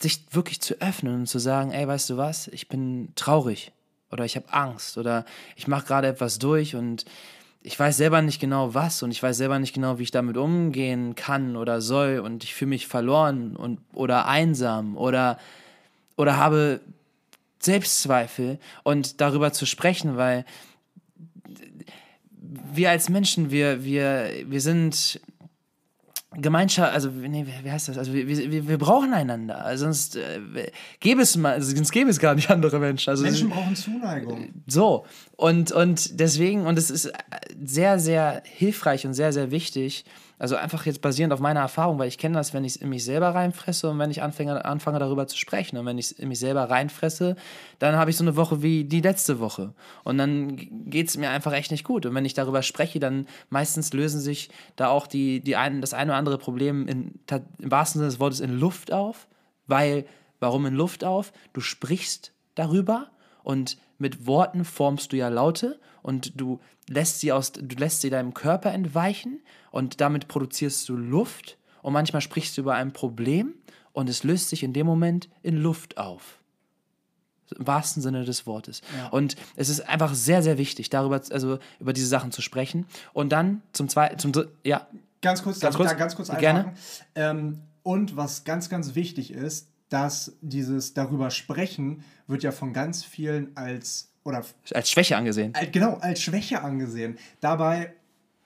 sich wirklich zu öffnen und zu sagen, ey, weißt du was, ich bin traurig oder ich habe Angst oder ich mache gerade etwas durch und ich weiß selber nicht genau was und ich weiß selber nicht genau, wie ich damit umgehen kann oder soll und ich fühle mich verloren und oder einsam oder oder habe Selbstzweifel und darüber zu sprechen, weil wir als Menschen, wir, wir, wir sind Gemeinschaft, also nee, wie heißt das? Also wir, wir, wir brauchen einander. Also sonst äh, gäbe es mal, also sonst gäbe es gar nicht andere Menschen. Also Menschen brauchen Zuneigung. So und und deswegen und es ist sehr sehr hilfreich und sehr sehr wichtig, also einfach jetzt basierend auf meiner Erfahrung, weil ich kenne das, wenn ich es in mich selber reinfresse und wenn ich anfange, anfange darüber zu sprechen. Und wenn ich es in mich selber reinfresse, dann habe ich so eine Woche wie die letzte Woche. Und dann geht es mir einfach echt nicht gut. Und wenn ich darüber spreche, dann meistens lösen sich da auch die, die ein, das eine oder andere Problem in, im wahrsten Sinne des Wortes in Luft auf. Weil, warum in Luft auf? Du sprichst darüber und mit Worten formst du ja Laute und du lässt sie aus, du lässt sie deinem Körper entweichen und damit produzierst du Luft und manchmal sprichst du über ein Problem und es löst sich in dem Moment in Luft auf. Im wahrsten Sinne des Wortes. Ja. Und es ist einfach sehr, sehr wichtig, darüber, also über diese Sachen zu sprechen. Und dann zum zweiten, zum ja. Ganz kurz, ganz kurz, ganz kurz Gerne. Ähm, und was ganz, ganz wichtig ist, dass dieses darüber sprechen wird ja von ganz vielen als oder als Schwäche angesehen. Als, genau, als Schwäche angesehen. Dabei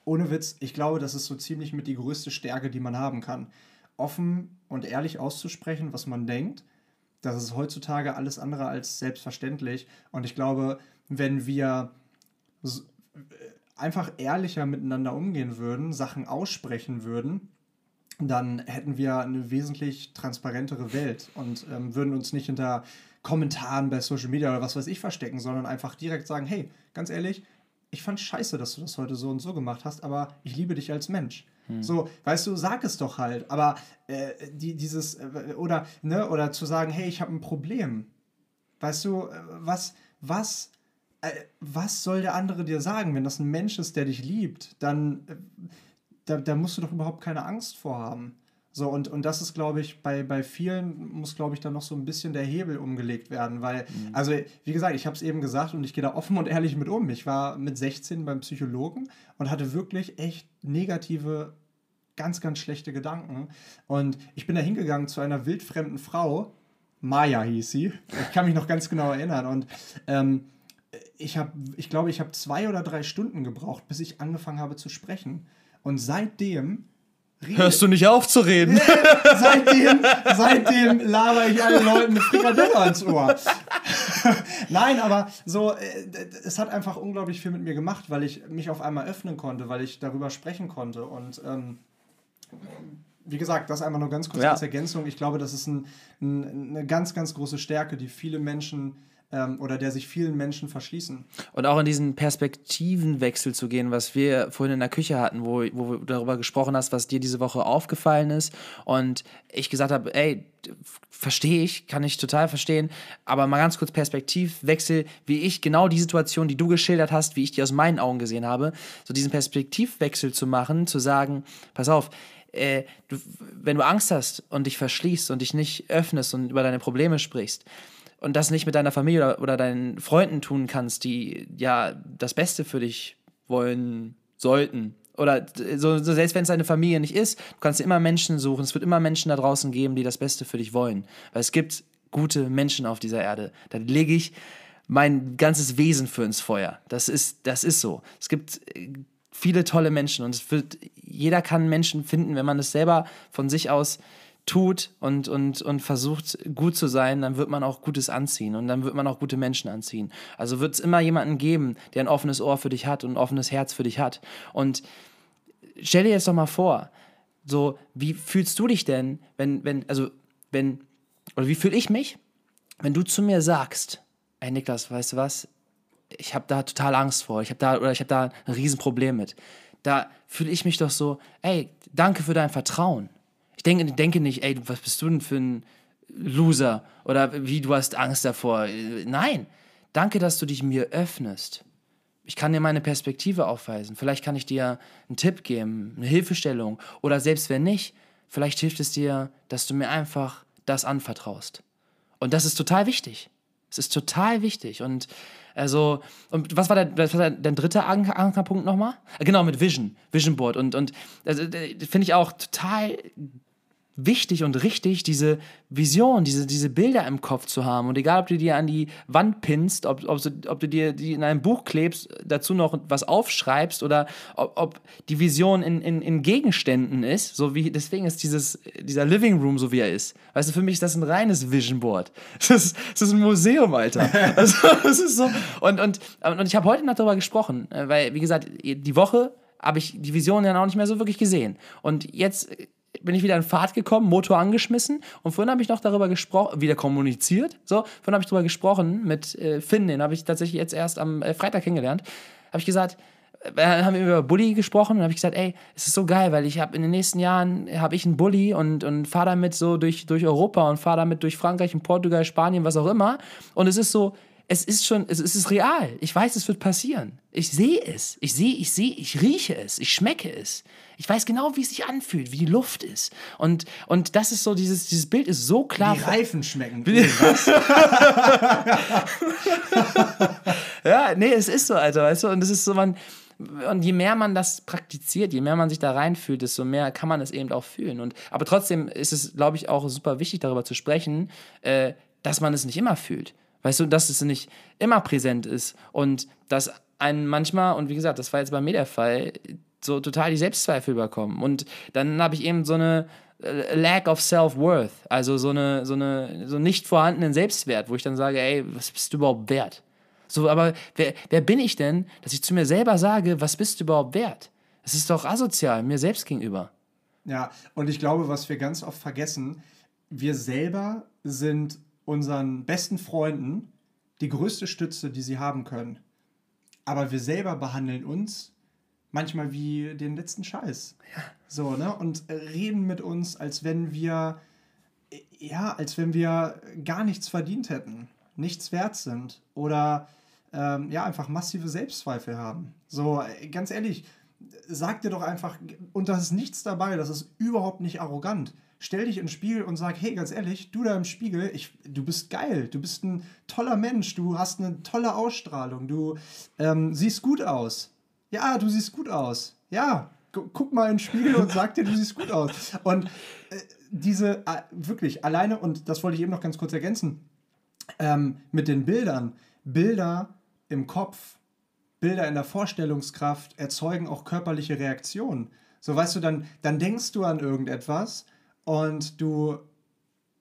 ohne Witz, ich glaube, das ist so ziemlich mit die größte Stärke, die man haben kann. Offen und ehrlich auszusprechen, was man denkt, das ist heutzutage alles andere als selbstverständlich. Und ich glaube, wenn wir einfach ehrlicher miteinander umgehen würden, Sachen aussprechen würden, dann hätten wir eine wesentlich transparentere Welt und ähm, würden uns nicht hinter Kommentaren bei Social Media oder was weiß ich verstecken, sondern einfach direkt sagen, hey, ganz ehrlich, ich fand scheiße, dass du das heute so und so gemacht hast, aber ich liebe dich als Mensch. Hm. So, weißt du, sag es doch halt. Aber äh, die, dieses, äh, oder, ne, oder zu sagen, hey, ich habe ein Problem. Weißt du, äh, was, was, äh, was soll der andere dir sagen? Wenn das ein Mensch ist, der dich liebt, dann, äh, da, da musst du doch überhaupt keine Angst vor haben. So, und, und das ist, glaube ich, bei, bei vielen muss, glaube ich, dann noch so ein bisschen der Hebel umgelegt werden, weil, mhm. also, wie gesagt, ich habe es eben gesagt und ich gehe da offen und ehrlich mit um. Ich war mit 16 beim Psychologen und hatte wirklich echt negative, ganz, ganz schlechte Gedanken. Und ich bin da hingegangen zu einer wildfremden Frau, Maya hieß sie, ich kann mich noch ganz genau erinnern. Und ähm, ich habe, ich glaube, ich habe zwei oder drei Stunden gebraucht, bis ich angefangen habe zu sprechen. Und seitdem Hörst du nicht auf zu reden? seitdem, seitdem laber ich allen Leuten eine Frikadelle ans Ohr. Nein, aber so, äh, es hat einfach unglaublich viel mit mir gemacht, weil ich mich auf einmal öffnen konnte, weil ich darüber sprechen konnte. Und ähm, wie gesagt, das einmal nur ganz kurz ja. als Ergänzung. Ich glaube, das ist ein, ein, eine ganz, ganz große Stärke, die viele Menschen ähm, oder der sich vielen Menschen verschließen. Und auch in diesen Perspektivenwechsel zu gehen, was wir vorhin in der Küche hatten, wo, wo du darüber gesprochen hast, was dir diese Woche aufgefallen ist. Und ich gesagt habe, ey, verstehe ich, kann ich total verstehen, aber mal ganz kurz Perspektivwechsel, wie ich genau die Situation, die du geschildert hast, wie ich die aus meinen Augen gesehen habe, so diesen Perspektivwechsel zu machen, zu sagen, pass auf, äh, du, wenn du Angst hast und dich verschließt und dich nicht öffnest und über deine Probleme sprichst, und das nicht mit deiner Familie oder, oder deinen Freunden tun kannst, die ja das Beste für dich wollen sollten. Oder so, so selbst wenn es deine Familie nicht ist, du kannst immer Menschen suchen. Es wird immer Menschen da draußen geben, die das Beste für dich wollen. Weil es gibt gute Menschen auf dieser Erde. Da lege ich mein ganzes Wesen für ins Feuer. Das ist, das ist so. Es gibt äh, viele tolle Menschen und es wird, jeder kann Menschen finden, wenn man es selber von sich aus tut und, und, und versucht, gut zu sein, dann wird man auch Gutes anziehen und dann wird man auch gute Menschen anziehen. Also wird es immer jemanden geben, der ein offenes Ohr für dich hat und ein offenes Herz für dich hat. Und stell dir jetzt doch mal vor, so, wie fühlst du dich denn, wenn, wenn, also, wenn, oder wie fühle ich mich, wenn du zu mir sagst, ey Niklas, weißt du was, ich habe da total Angst vor, ich habe da, oder ich habe da ein Riesenproblem mit. Da fühle ich mich doch so, ey, danke für dein Vertrauen ich denke, denke nicht, ey, was bist du denn für ein Loser oder wie du hast Angst davor. Nein, danke, dass du dich mir öffnest. Ich kann dir meine Perspektive aufweisen. Vielleicht kann ich dir einen Tipp geben, eine Hilfestellung. Oder selbst wenn nicht, vielleicht hilft es dir, dass du mir einfach das anvertraust. Und das ist total wichtig. Es ist total wichtig. Und also, und was war der, was war der, der dritte Ankerpunkt nochmal? Genau, mit Vision, Vision Board. Und, und also, finde ich auch total wichtig und richtig, diese Vision, diese, diese Bilder im Kopf zu haben. Und egal, ob du dir an die Wand pinnst, ob, ob, ob du dir die in einem Buch klebst, dazu noch was aufschreibst oder ob, ob die Vision in, in, in, Gegenständen ist, so wie, deswegen ist dieses, dieser Living Room so wie er ist. Weißt du, für mich ist das ein reines Vision Board. Das ist, das ist ein Museum, Alter. Also, das ist so. Und, und, und ich habe heute noch darüber gesprochen, äh, weil, wie gesagt, die Woche habe ich die Vision ja auch nicht mehr so wirklich gesehen. Und jetzt bin ich wieder in Fahrt gekommen, Motor angeschmissen. Und vorhin habe ich noch darüber gesprochen, wieder kommuniziert, so, vorhin habe ich darüber gesprochen mit äh, Finn, den habe ich tatsächlich jetzt erst am äh, Freitag kennengelernt, habe ich gesagt, äh, haben wir über Bulli gesprochen und habe ich gesagt, ey, es ist so geil, weil ich habe in den nächsten Jahren habe ich einen Bulli und, und fahre damit so durch, durch Europa und fahre damit durch Frankreich und Portugal, Spanien, was auch immer. Und es ist so, es ist schon, es ist real. Ich weiß, es wird passieren. Ich sehe es. Ich sehe, ich sehe, ich rieche es. Ich schmecke es. Ich weiß genau, wie es sich anfühlt, wie die Luft ist. Und, und das ist so, dieses, dieses Bild ist so klar. Wie die Reifen schmecken. ja, nee, es ist so, Alter, weißt du? Und es ist so, man, und je mehr man das praktiziert, je mehr man sich da reinfühlt, desto mehr kann man es eben auch fühlen. Und, aber trotzdem ist es, glaube ich, auch super wichtig, darüber zu sprechen, äh, dass man es nicht immer fühlt. Weißt du, dass es nicht immer präsent ist und dass einen manchmal, und wie gesagt, das war jetzt bei mir der Fall, so total die Selbstzweifel überkommen. Und dann habe ich eben so eine äh, Lack of Self-Worth, also so eine, so eine, so nicht vorhandenen Selbstwert, wo ich dann sage, ey, was bist du überhaupt wert? So, aber wer, wer bin ich denn, dass ich zu mir selber sage, was bist du überhaupt wert? Es ist doch asozial, mir selbst gegenüber. Ja, und ich glaube, was wir ganz oft vergessen, wir selber sind unseren besten Freunden die größte Stütze, die sie haben können. Aber wir selber behandeln uns manchmal wie den letzten Scheiß. Ja. So, ne? Und reden mit uns, als wenn wir, ja, als wenn wir gar nichts verdient hätten, nichts wert sind oder ähm, ja, einfach massive Selbstzweifel haben. So, ganz ehrlich, sag dir doch einfach, und da ist nichts dabei, das ist überhaupt nicht arrogant stell dich in den Spiegel und sag, hey, ganz ehrlich, du da im Spiegel, ich, du bist geil, du bist ein toller Mensch, du hast eine tolle Ausstrahlung, du ähm, siehst gut aus. Ja, du siehst gut aus. Ja, guck mal in den Spiegel und sag dir, du siehst gut aus. Und äh, diese, äh, wirklich, alleine, und das wollte ich eben noch ganz kurz ergänzen, ähm, mit den Bildern, Bilder im Kopf, Bilder in der Vorstellungskraft erzeugen auch körperliche Reaktionen. So, weißt du, dann, dann denkst du an irgendetwas und du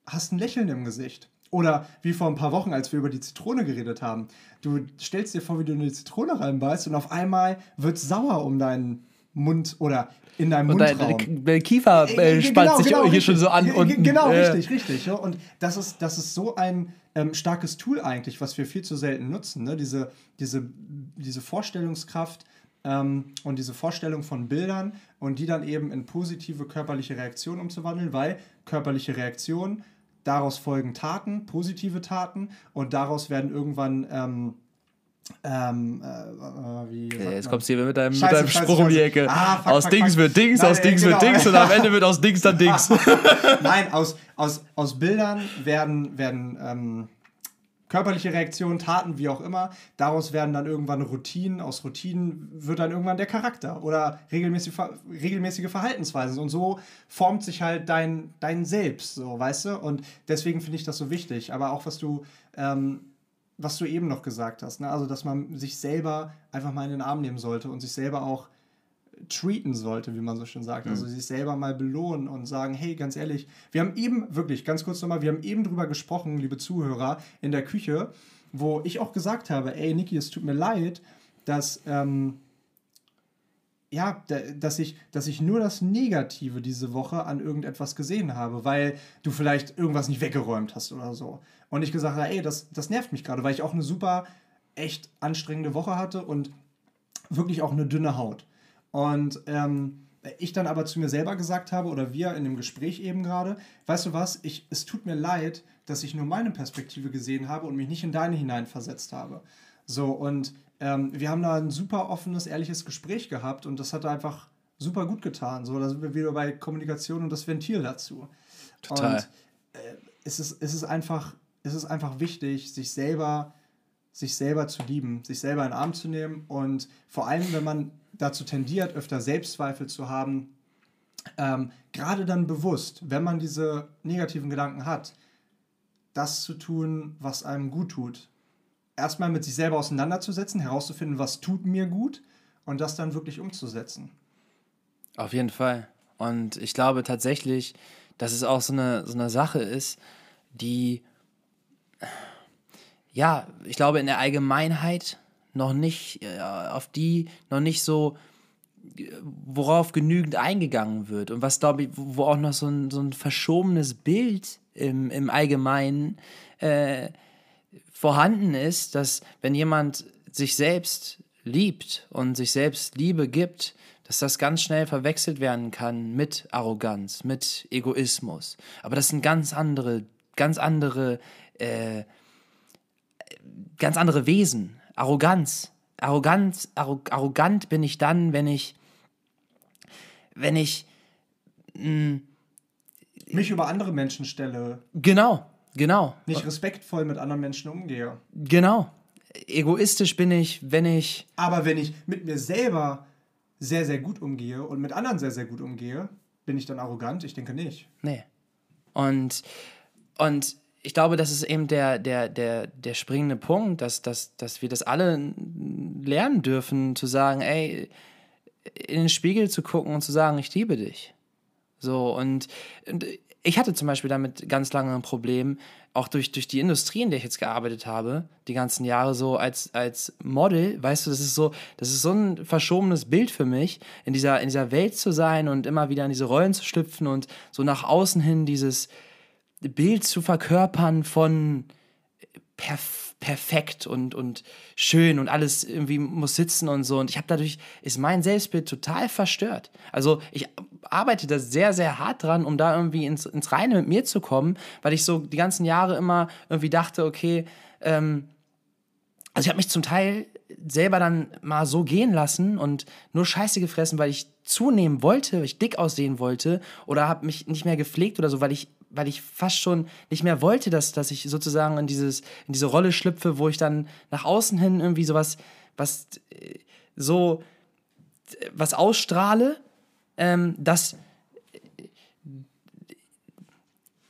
hast ein Lächeln im Gesicht. Oder wie vor ein paar Wochen, als wir über die Zitrone geredet haben. Du stellst dir vor, wie du eine Zitrone reinbeißt und auf einmal wird sauer um deinen Mund oder in deinem und Mundraum. Dein, Kiefer äh, äh, spannt genau, sich genau, hier richtig. schon so an. Und, genau, äh. richtig, richtig. Und das ist, das ist so ein ähm, starkes Tool eigentlich, was wir viel zu selten nutzen. Ne? Diese, diese, diese Vorstellungskraft, ähm, und diese Vorstellung von Bildern und die dann eben in positive körperliche Reaktionen umzuwandeln, weil körperliche Reaktionen, daraus folgen Taten, positive Taten und daraus werden irgendwann ähm, ähm, äh, äh wie okay, jetzt kommst du hier mit deinem, Scheiße, mit deinem Spruch um die Ecke. Ah, fuck, aus fuck, Dings fuck. wird Dings, Nein, aus Dings genau. wird Dings und am Ende wird aus Dings dann Dings. Nein, aus, aus, aus Bildern werden, werden ähm, körperliche Reaktionen, Taten, wie auch immer. Daraus werden dann irgendwann Routinen. Aus Routinen wird dann irgendwann der Charakter oder regelmäßige, regelmäßige Verhaltensweisen. Und so formt sich halt dein, dein Selbst, so, weißt du? Und deswegen finde ich das so wichtig. Aber auch was du, ähm, was du eben noch gesagt hast, ne? also dass man sich selber einfach mal in den Arm nehmen sollte und sich selber auch treaten sollte, wie man so schön sagt. Also mhm. Also sich selber mal belohnen und sagen, hey, ganz ehrlich, wir haben eben, wirklich, ganz kurz nochmal, wir haben eben drüber gesprochen, liebe Zuhörer, in der Küche, wo ich auch gesagt habe, ey, Niki, es tut mir leid, dass, ähm, ja, dass ich, dass ich nur das Negative diese Woche an irgendetwas gesehen habe, weil du vielleicht irgendwas nicht weggeräumt hast oder so. Und ich gesagt habe, ey, das, das nervt mich gerade, weil ich auch eine super, echt anstrengende Woche hatte und wirklich auch eine dünne Haut. Und ähm, ich dann aber zu mir selber gesagt habe, oder wir in dem Gespräch eben gerade, weißt du was, ich, es tut mir leid, dass ich nur meine Perspektive gesehen habe und mich nicht in deine hineinversetzt habe. So, und ähm, wir haben da ein super offenes, ehrliches Gespräch gehabt und das hat einfach super gut getan. So, da sind wir wieder bei Kommunikation und das Ventil dazu. Total. Und äh, es, ist, es, ist einfach, es ist einfach wichtig, sich selber, sich selber zu lieben, sich selber in den Arm zu nehmen und vor allem, wenn man dazu tendiert, öfter Selbstzweifel zu haben, ähm, gerade dann bewusst, wenn man diese negativen Gedanken hat, das zu tun, was einem gut tut. Erstmal mit sich selber auseinanderzusetzen, herauszufinden, was tut mir gut und das dann wirklich umzusetzen. Auf jeden Fall. Und ich glaube tatsächlich, dass es auch so eine, so eine Sache ist, die, ja, ich glaube in der Allgemeinheit noch nicht, äh, auf die noch nicht so, worauf genügend eingegangen wird und was, glaube ich, wo auch noch so ein, so ein verschobenes Bild im, im Allgemeinen äh, vorhanden ist, dass wenn jemand sich selbst liebt und sich selbst Liebe gibt, dass das ganz schnell verwechselt werden kann mit Arroganz, mit Egoismus. Aber das sind ganz andere, ganz andere, äh, ganz andere Wesen. Arroganz. Arroganz, arrogant bin ich dann, wenn ich, wenn ich mh, hm, mich über andere Menschen stelle. Genau, genau. Nicht respektvoll mit anderen Menschen umgehe. Genau. Egoistisch bin ich, wenn ich. Aber wenn ich mit mir selber sehr, sehr gut umgehe und mit anderen sehr, sehr gut umgehe, bin ich dann arrogant? Ich denke nicht. Nee. Und, und ich glaube, das ist eben der, der, der, der springende Punkt, dass, dass, dass wir das alle lernen dürfen, zu sagen, ey, in den Spiegel zu gucken und zu sagen, ich liebe dich. So, und, und ich hatte zum Beispiel damit ganz lange ein Problem, auch durch, durch die Industrie, in der ich jetzt gearbeitet habe, die ganzen Jahre so als, als Model, weißt du, das ist so, das ist so ein verschobenes Bild für mich, in dieser, in dieser Welt zu sein und immer wieder in diese Rollen zu schlüpfen und so nach außen hin dieses, Bild zu verkörpern von perf perfekt und, und schön und alles irgendwie muss sitzen und so. Und ich habe dadurch, ist mein Selbstbild total verstört. Also ich arbeite da sehr, sehr hart dran, um da irgendwie ins, ins Reine mit mir zu kommen, weil ich so die ganzen Jahre immer irgendwie dachte, okay, ähm, also ich habe mich zum Teil selber dann mal so gehen lassen und nur Scheiße gefressen, weil ich zunehmen wollte, weil ich dick aussehen wollte oder habe mich nicht mehr gepflegt oder so, weil ich weil ich fast schon nicht mehr wollte, dass, dass ich sozusagen in, dieses, in diese Rolle schlüpfe, wo ich dann nach außen hin irgendwie sowas, was äh, so was ausstrahle, ähm, dass,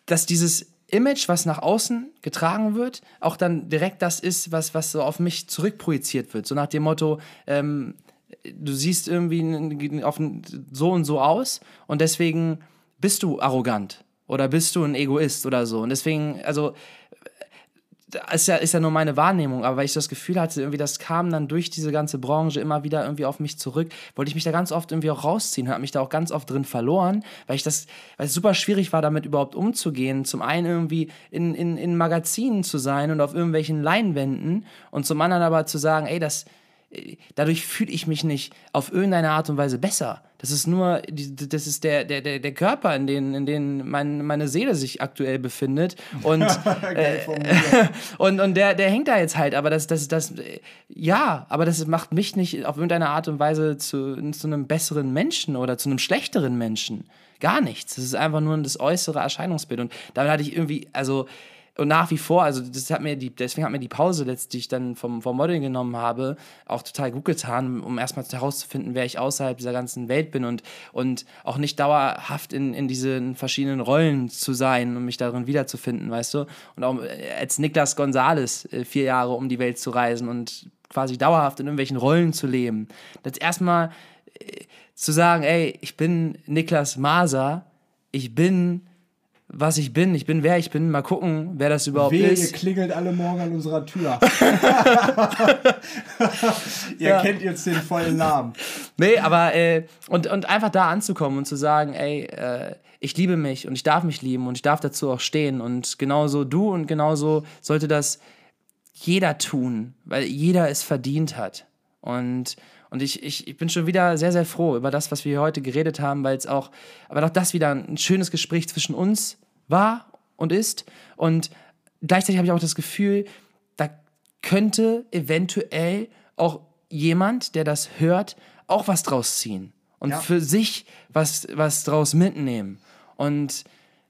dass dieses Image, was nach außen getragen wird, auch dann direkt das ist, was, was so auf mich zurückprojiziert wird. So nach dem Motto, ähm, du siehst irgendwie so und so aus und deswegen bist du arrogant oder bist du ein Egoist oder so. Und deswegen, also ist ja, ist ja nur meine Wahrnehmung, aber weil ich das Gefühl hatte, irgendwie das kam dann durch diese ganze Branche immer wieder irgendwie auf mich zurück, wollte ich mich da ganz oft irgendwie auch rausziehen, habe mich da auch ganz oft drin verloren, weil ich das, weil es super schwierig war, damit überhaupt umzugehen. Zum einen irgendwie in, in, in Magazinen zu sein und auf irgendwelchen Leinwänden und zum anderen aber zu sagen, ey, das, dadurch fühle ich mich nicht auf irgendeine Art und Weise besser. Das ist nur, das ist der, der, der Körper, in dem in den mein, meine Seele sich aktuell befindet. Und, äh, und, und der, der hängt da jetzt halt. Aber das, das, das, ja, aber das macht mich nicht auf irgendeine Art und Weise zu, zu einem besseren Menschen oder zu einem schlechteren Menschen. Gar nichts. Das ist einfach nur das äußere Erscheinungsbild. Und damit hatte ich irgendwie, also, und nach wie vor, also das hat mir die, deswegen hat mir die Pause letztlich, die ich dann vom, vom Modeling genommen habe, auch total gut getan, um erstmal herauszufinden, wer ich außerhalb dieser ganzen Welt bin und, und auch nicht dauerhaft in, in diesen verschiedenen Rollen zu sein und mich darin wiederzufinden, weißt du? Und auch als Niklas Gonzales äh, vier Jahre um die Welt zu reisen und quasi dauerhaft in irgendwelchen Rollen zu leben. Das erstmal äh, zu sagen, ey, ich bin Niklas Maser, ich bin was ich bin, ich bin wer ich bin, mal gucken, wer das überhaupt Wehe, ist. ihr klingelt alle morgen an unserer Tür. ihr Ja. kennt jetzt den vollen Namen. Nee, aber äh, und, und einfach da anzukommen und zu sagen, ey, äh, ich liebe mich und ich darf mich lieben und ich darf dazu auch stehen und genauso du und genauso sollte das jeder tun, weil jeder es verdient hat. Und, und ich, ich, ich bin schon wieder sehr, sehr froh über das, was wir heute geredet haben, weil es auch, aber auch das wieder ein schönes Gespräch zwischen uns war und ist. Und gleichzeitig habe ich auch das Gefühl, da könnte eventuell auch jemand, der das hört, auch was draus ziehen und Ja. für sich was, was draus mitnehmen. Und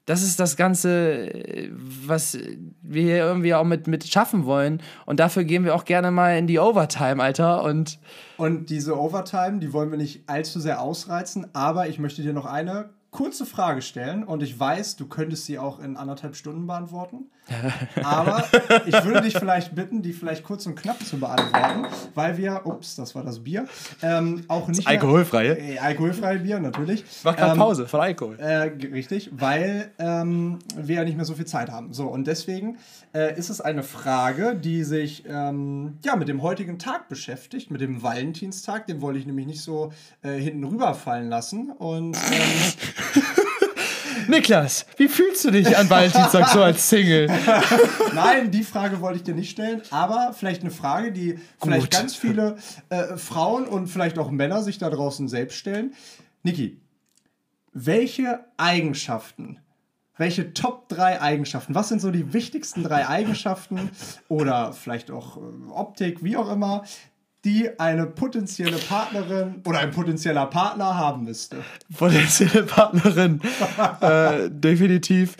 das ist das Ganze, äh, was wir hier irgendwie auch mit, mit schaffen wollen. Und dafür gehen wir auch gerne mal in die Overtime, Alter. Und Und diese Overtime, die wollen wir nicht allzu sehr ausreizen, aber ich möchte dir noch eine kurze Frage stellen und ich weiß, du könntest sie auch in anderthalb Stunden beantworten. Aber ich würde dich vielleicht bitten, die vielleicht kurz und knapp zu beantworten, weil wir, ups, das war das Bier, ähm, auch nicht. alkoholfreie? Äh, alkoholfreie Bier, natürlich. mach grad Ähm, Pause von Alkohol. Äh, richtig, weil ähm, wir ja nicht mehr so viel Zeit haben. So, und deswegen äh, ist es eine Frage, die sich ähm, ja, mit dem heutigen Tag beschäftigt, mit dem Valentinstag. Den wollte ich nämlich nicht so äh, hinten rüberfallen lassen. Und ähm, Niklas, wie fühlst du dich an Valentinstag so als Single? nein, die Frage wollte ich dir nicht stellen, aber vielleicht eine Frage, die vielleicht Gut. ganz viele äh, Frauen und vielleicht auch Männer sich da draußen selbst stellen. Niki, welche Eigenschaften, welche Top 3 Eigenschaften, was sind so die wichtigsten drei Eigenschaften oder vielleicht auch äh, Optik, wie auch immer, die eine potenzielle Partnerin oder ein potenzieller Partner haben müsste? Potenzielle Partnerin. äh, definitiv.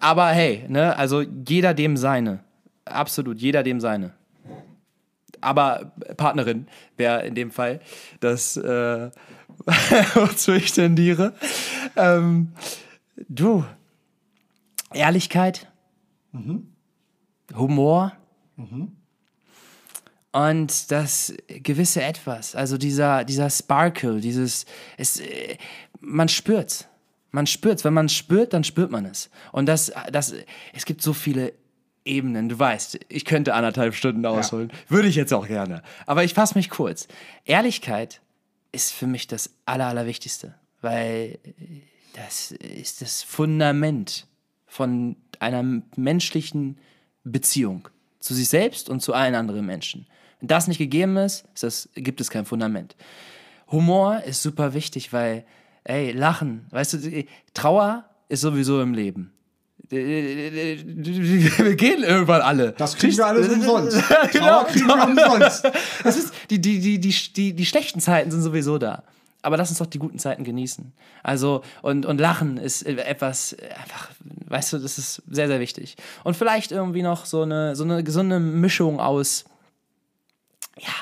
Aber hey, ne, also jeder dem seine. Absolut, jeder dem seine. Aber Partnerin wäre in dem Fall das, äh, wozu ich tendiere. Ähm, du, Ehrlichkeit, Humor und das gewisse Etwas, also dieser, dieser Sparkle, dieses, es, äh, man spürt's. Man spürt's. Wenn man spürt, dann spürt man es. Und das, das, es gibt so viele Ebenen. Du weißt, ich könnte anderthalb Stunden ausholen. Würde ich jetzt auch gerne. Aber ich fasse mich kurz. Ehrlichkeit ist für mich das Aller, Allerwichtigste, weil das ist das Fundament von einer menschlichen Beziehung zu sich selbst und zu allen anderen Menschen. Wenn das nicht gegeben ist, ist das, gibt es kein Fundament. Humor ist super wichtig, weil, ey, Lachen, weißt du, Trauer ist sowieso im Leben. Wir gehen irgendwann alle. Das kriegen wir alles umsonst. Genau. Trauer kriegen wir umsonst. Das ist, die, die, die, die, die, die schlechten Zeiten sind sowieso da. Aber lass uns doch die guten Zeiten genießen. Also, und, und Lachen ist etwas, einfach, weißt du, das ist sehr, sehr wichtig. Und vielleicht irgendwie noch so eine, so eine gesunde Mischung aus, ja,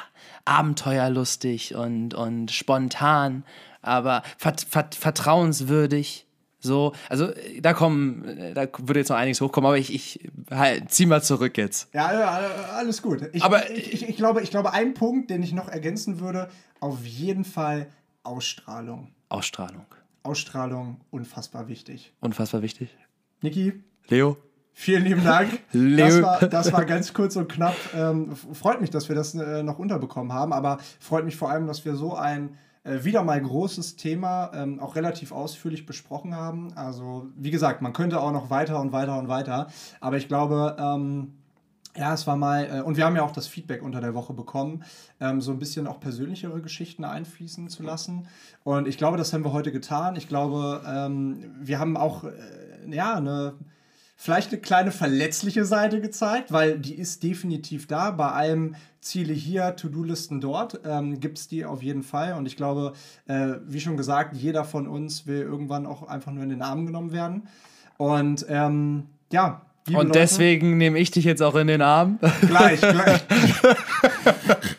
abenteuerlustig und, und spontan, aber vert, vert, vertrauenswürdig. So, also da kommen, äh, da würde jetzt noch einiges hochkommen, aber ich, ich halt, zieh mal zurück jetzt. Ja, ja, alles gut. Ich, Aber- ich, ich, ich, glaube, ich glaube, ein Punkt, den ich noch ergänzen würde, auf jeden Fall Ausstrahlung. Ausstrahlung. Ausstrahlung, unfassbar wichtig. Unfassbar wichtig. Niki, Leo? Vielen lieben Dank. Das war, das war ganz kurz und knapp. Ähm, freut mich, dass wir das äh, noch unterbekommen haben, aber freut mich vor allem, dass wir so ein äh, wieder mal großes Thema ähm, auch relativ ausführlich besprochen haben. Also, wie gesagt, man könnte auch noch weiter und weiter und weiter, aber ich glaube, ähm, ja, es war mal, äh, und wir haben ja auch das Feedback unter der Woche bekommen, ähm, so ein bisschen auch persönlichere Geschichten einfließen zu lassen. Und ich glaube, das haben wir heute getan. Ich glaube, ähm, wir haben auch, äh, ja, eine, vielleicht eine kleine verletzliche Seite gezeigt, weil die ist definitiv da. Bei allem Ziele hier, To-Do-Listen dort, ähm, gibt es die auf jeden Fall. Und ich glaube, äh, wie schon gesagt, jeder von uns will irgendwann auch einfach nur in den Arm genommen werden. Und ähm, ja, Und Leute, deswegen nehme ich dich jetzt auch in den Arm. Gleich, gleich.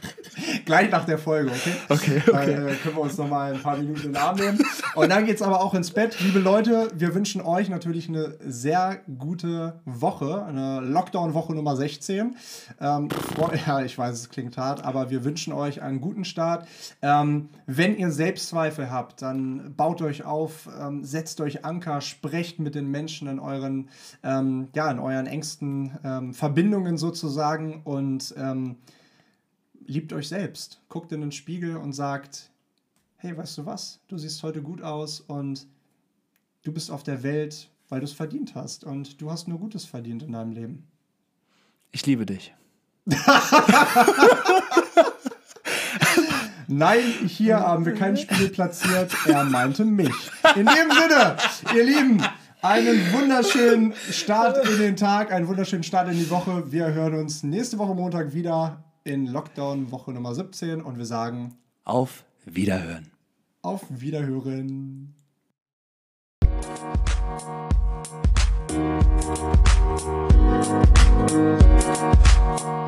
Gleich nach der Folge, okay? Okay. okay. Weil, äh, können wir uns noch mal ein paar Minuten in den Arm nehmen. Und dann geht es aber auch ins Bett. Liebe Leute, wir wünschen euch natürlich eine sehr gute Woche, eine Lockdown-Woche Nummer 16. Ähm, ja, ich weiß, es klingt hart, aber wir wünschen euch einen guten Start. Ähm, wenn ihr Selbstzweifel habt, dann baut euch auf, ähm, setzt euch Anker, sprecht mit den Menschen in euren, ähm, ja, in euren engsten ähm, Verbindungen sozusagen und ähm, liebt euch selbst. Guckt in den Spiegel und sagt, hey, weißt du was? Du siehst heute gut aus und du bist auf der Welt, weil du es verdient hast. Und du hast nur Gutes verdient in deinem Leben. Ich liebe dich. Nein, hier haben wir kein Spiegel platziert. Er meinte mich. In dem Sinne, ihr Lieben, einen wunderschönen Start in den Tag, einen wunderschönen Start in die Woche. Wir hören uns nächste Woche Montag wieder in Lockdown Woche Nummer 17 und wir sagen auf Wiederhören. Auf Wiederhören. Musik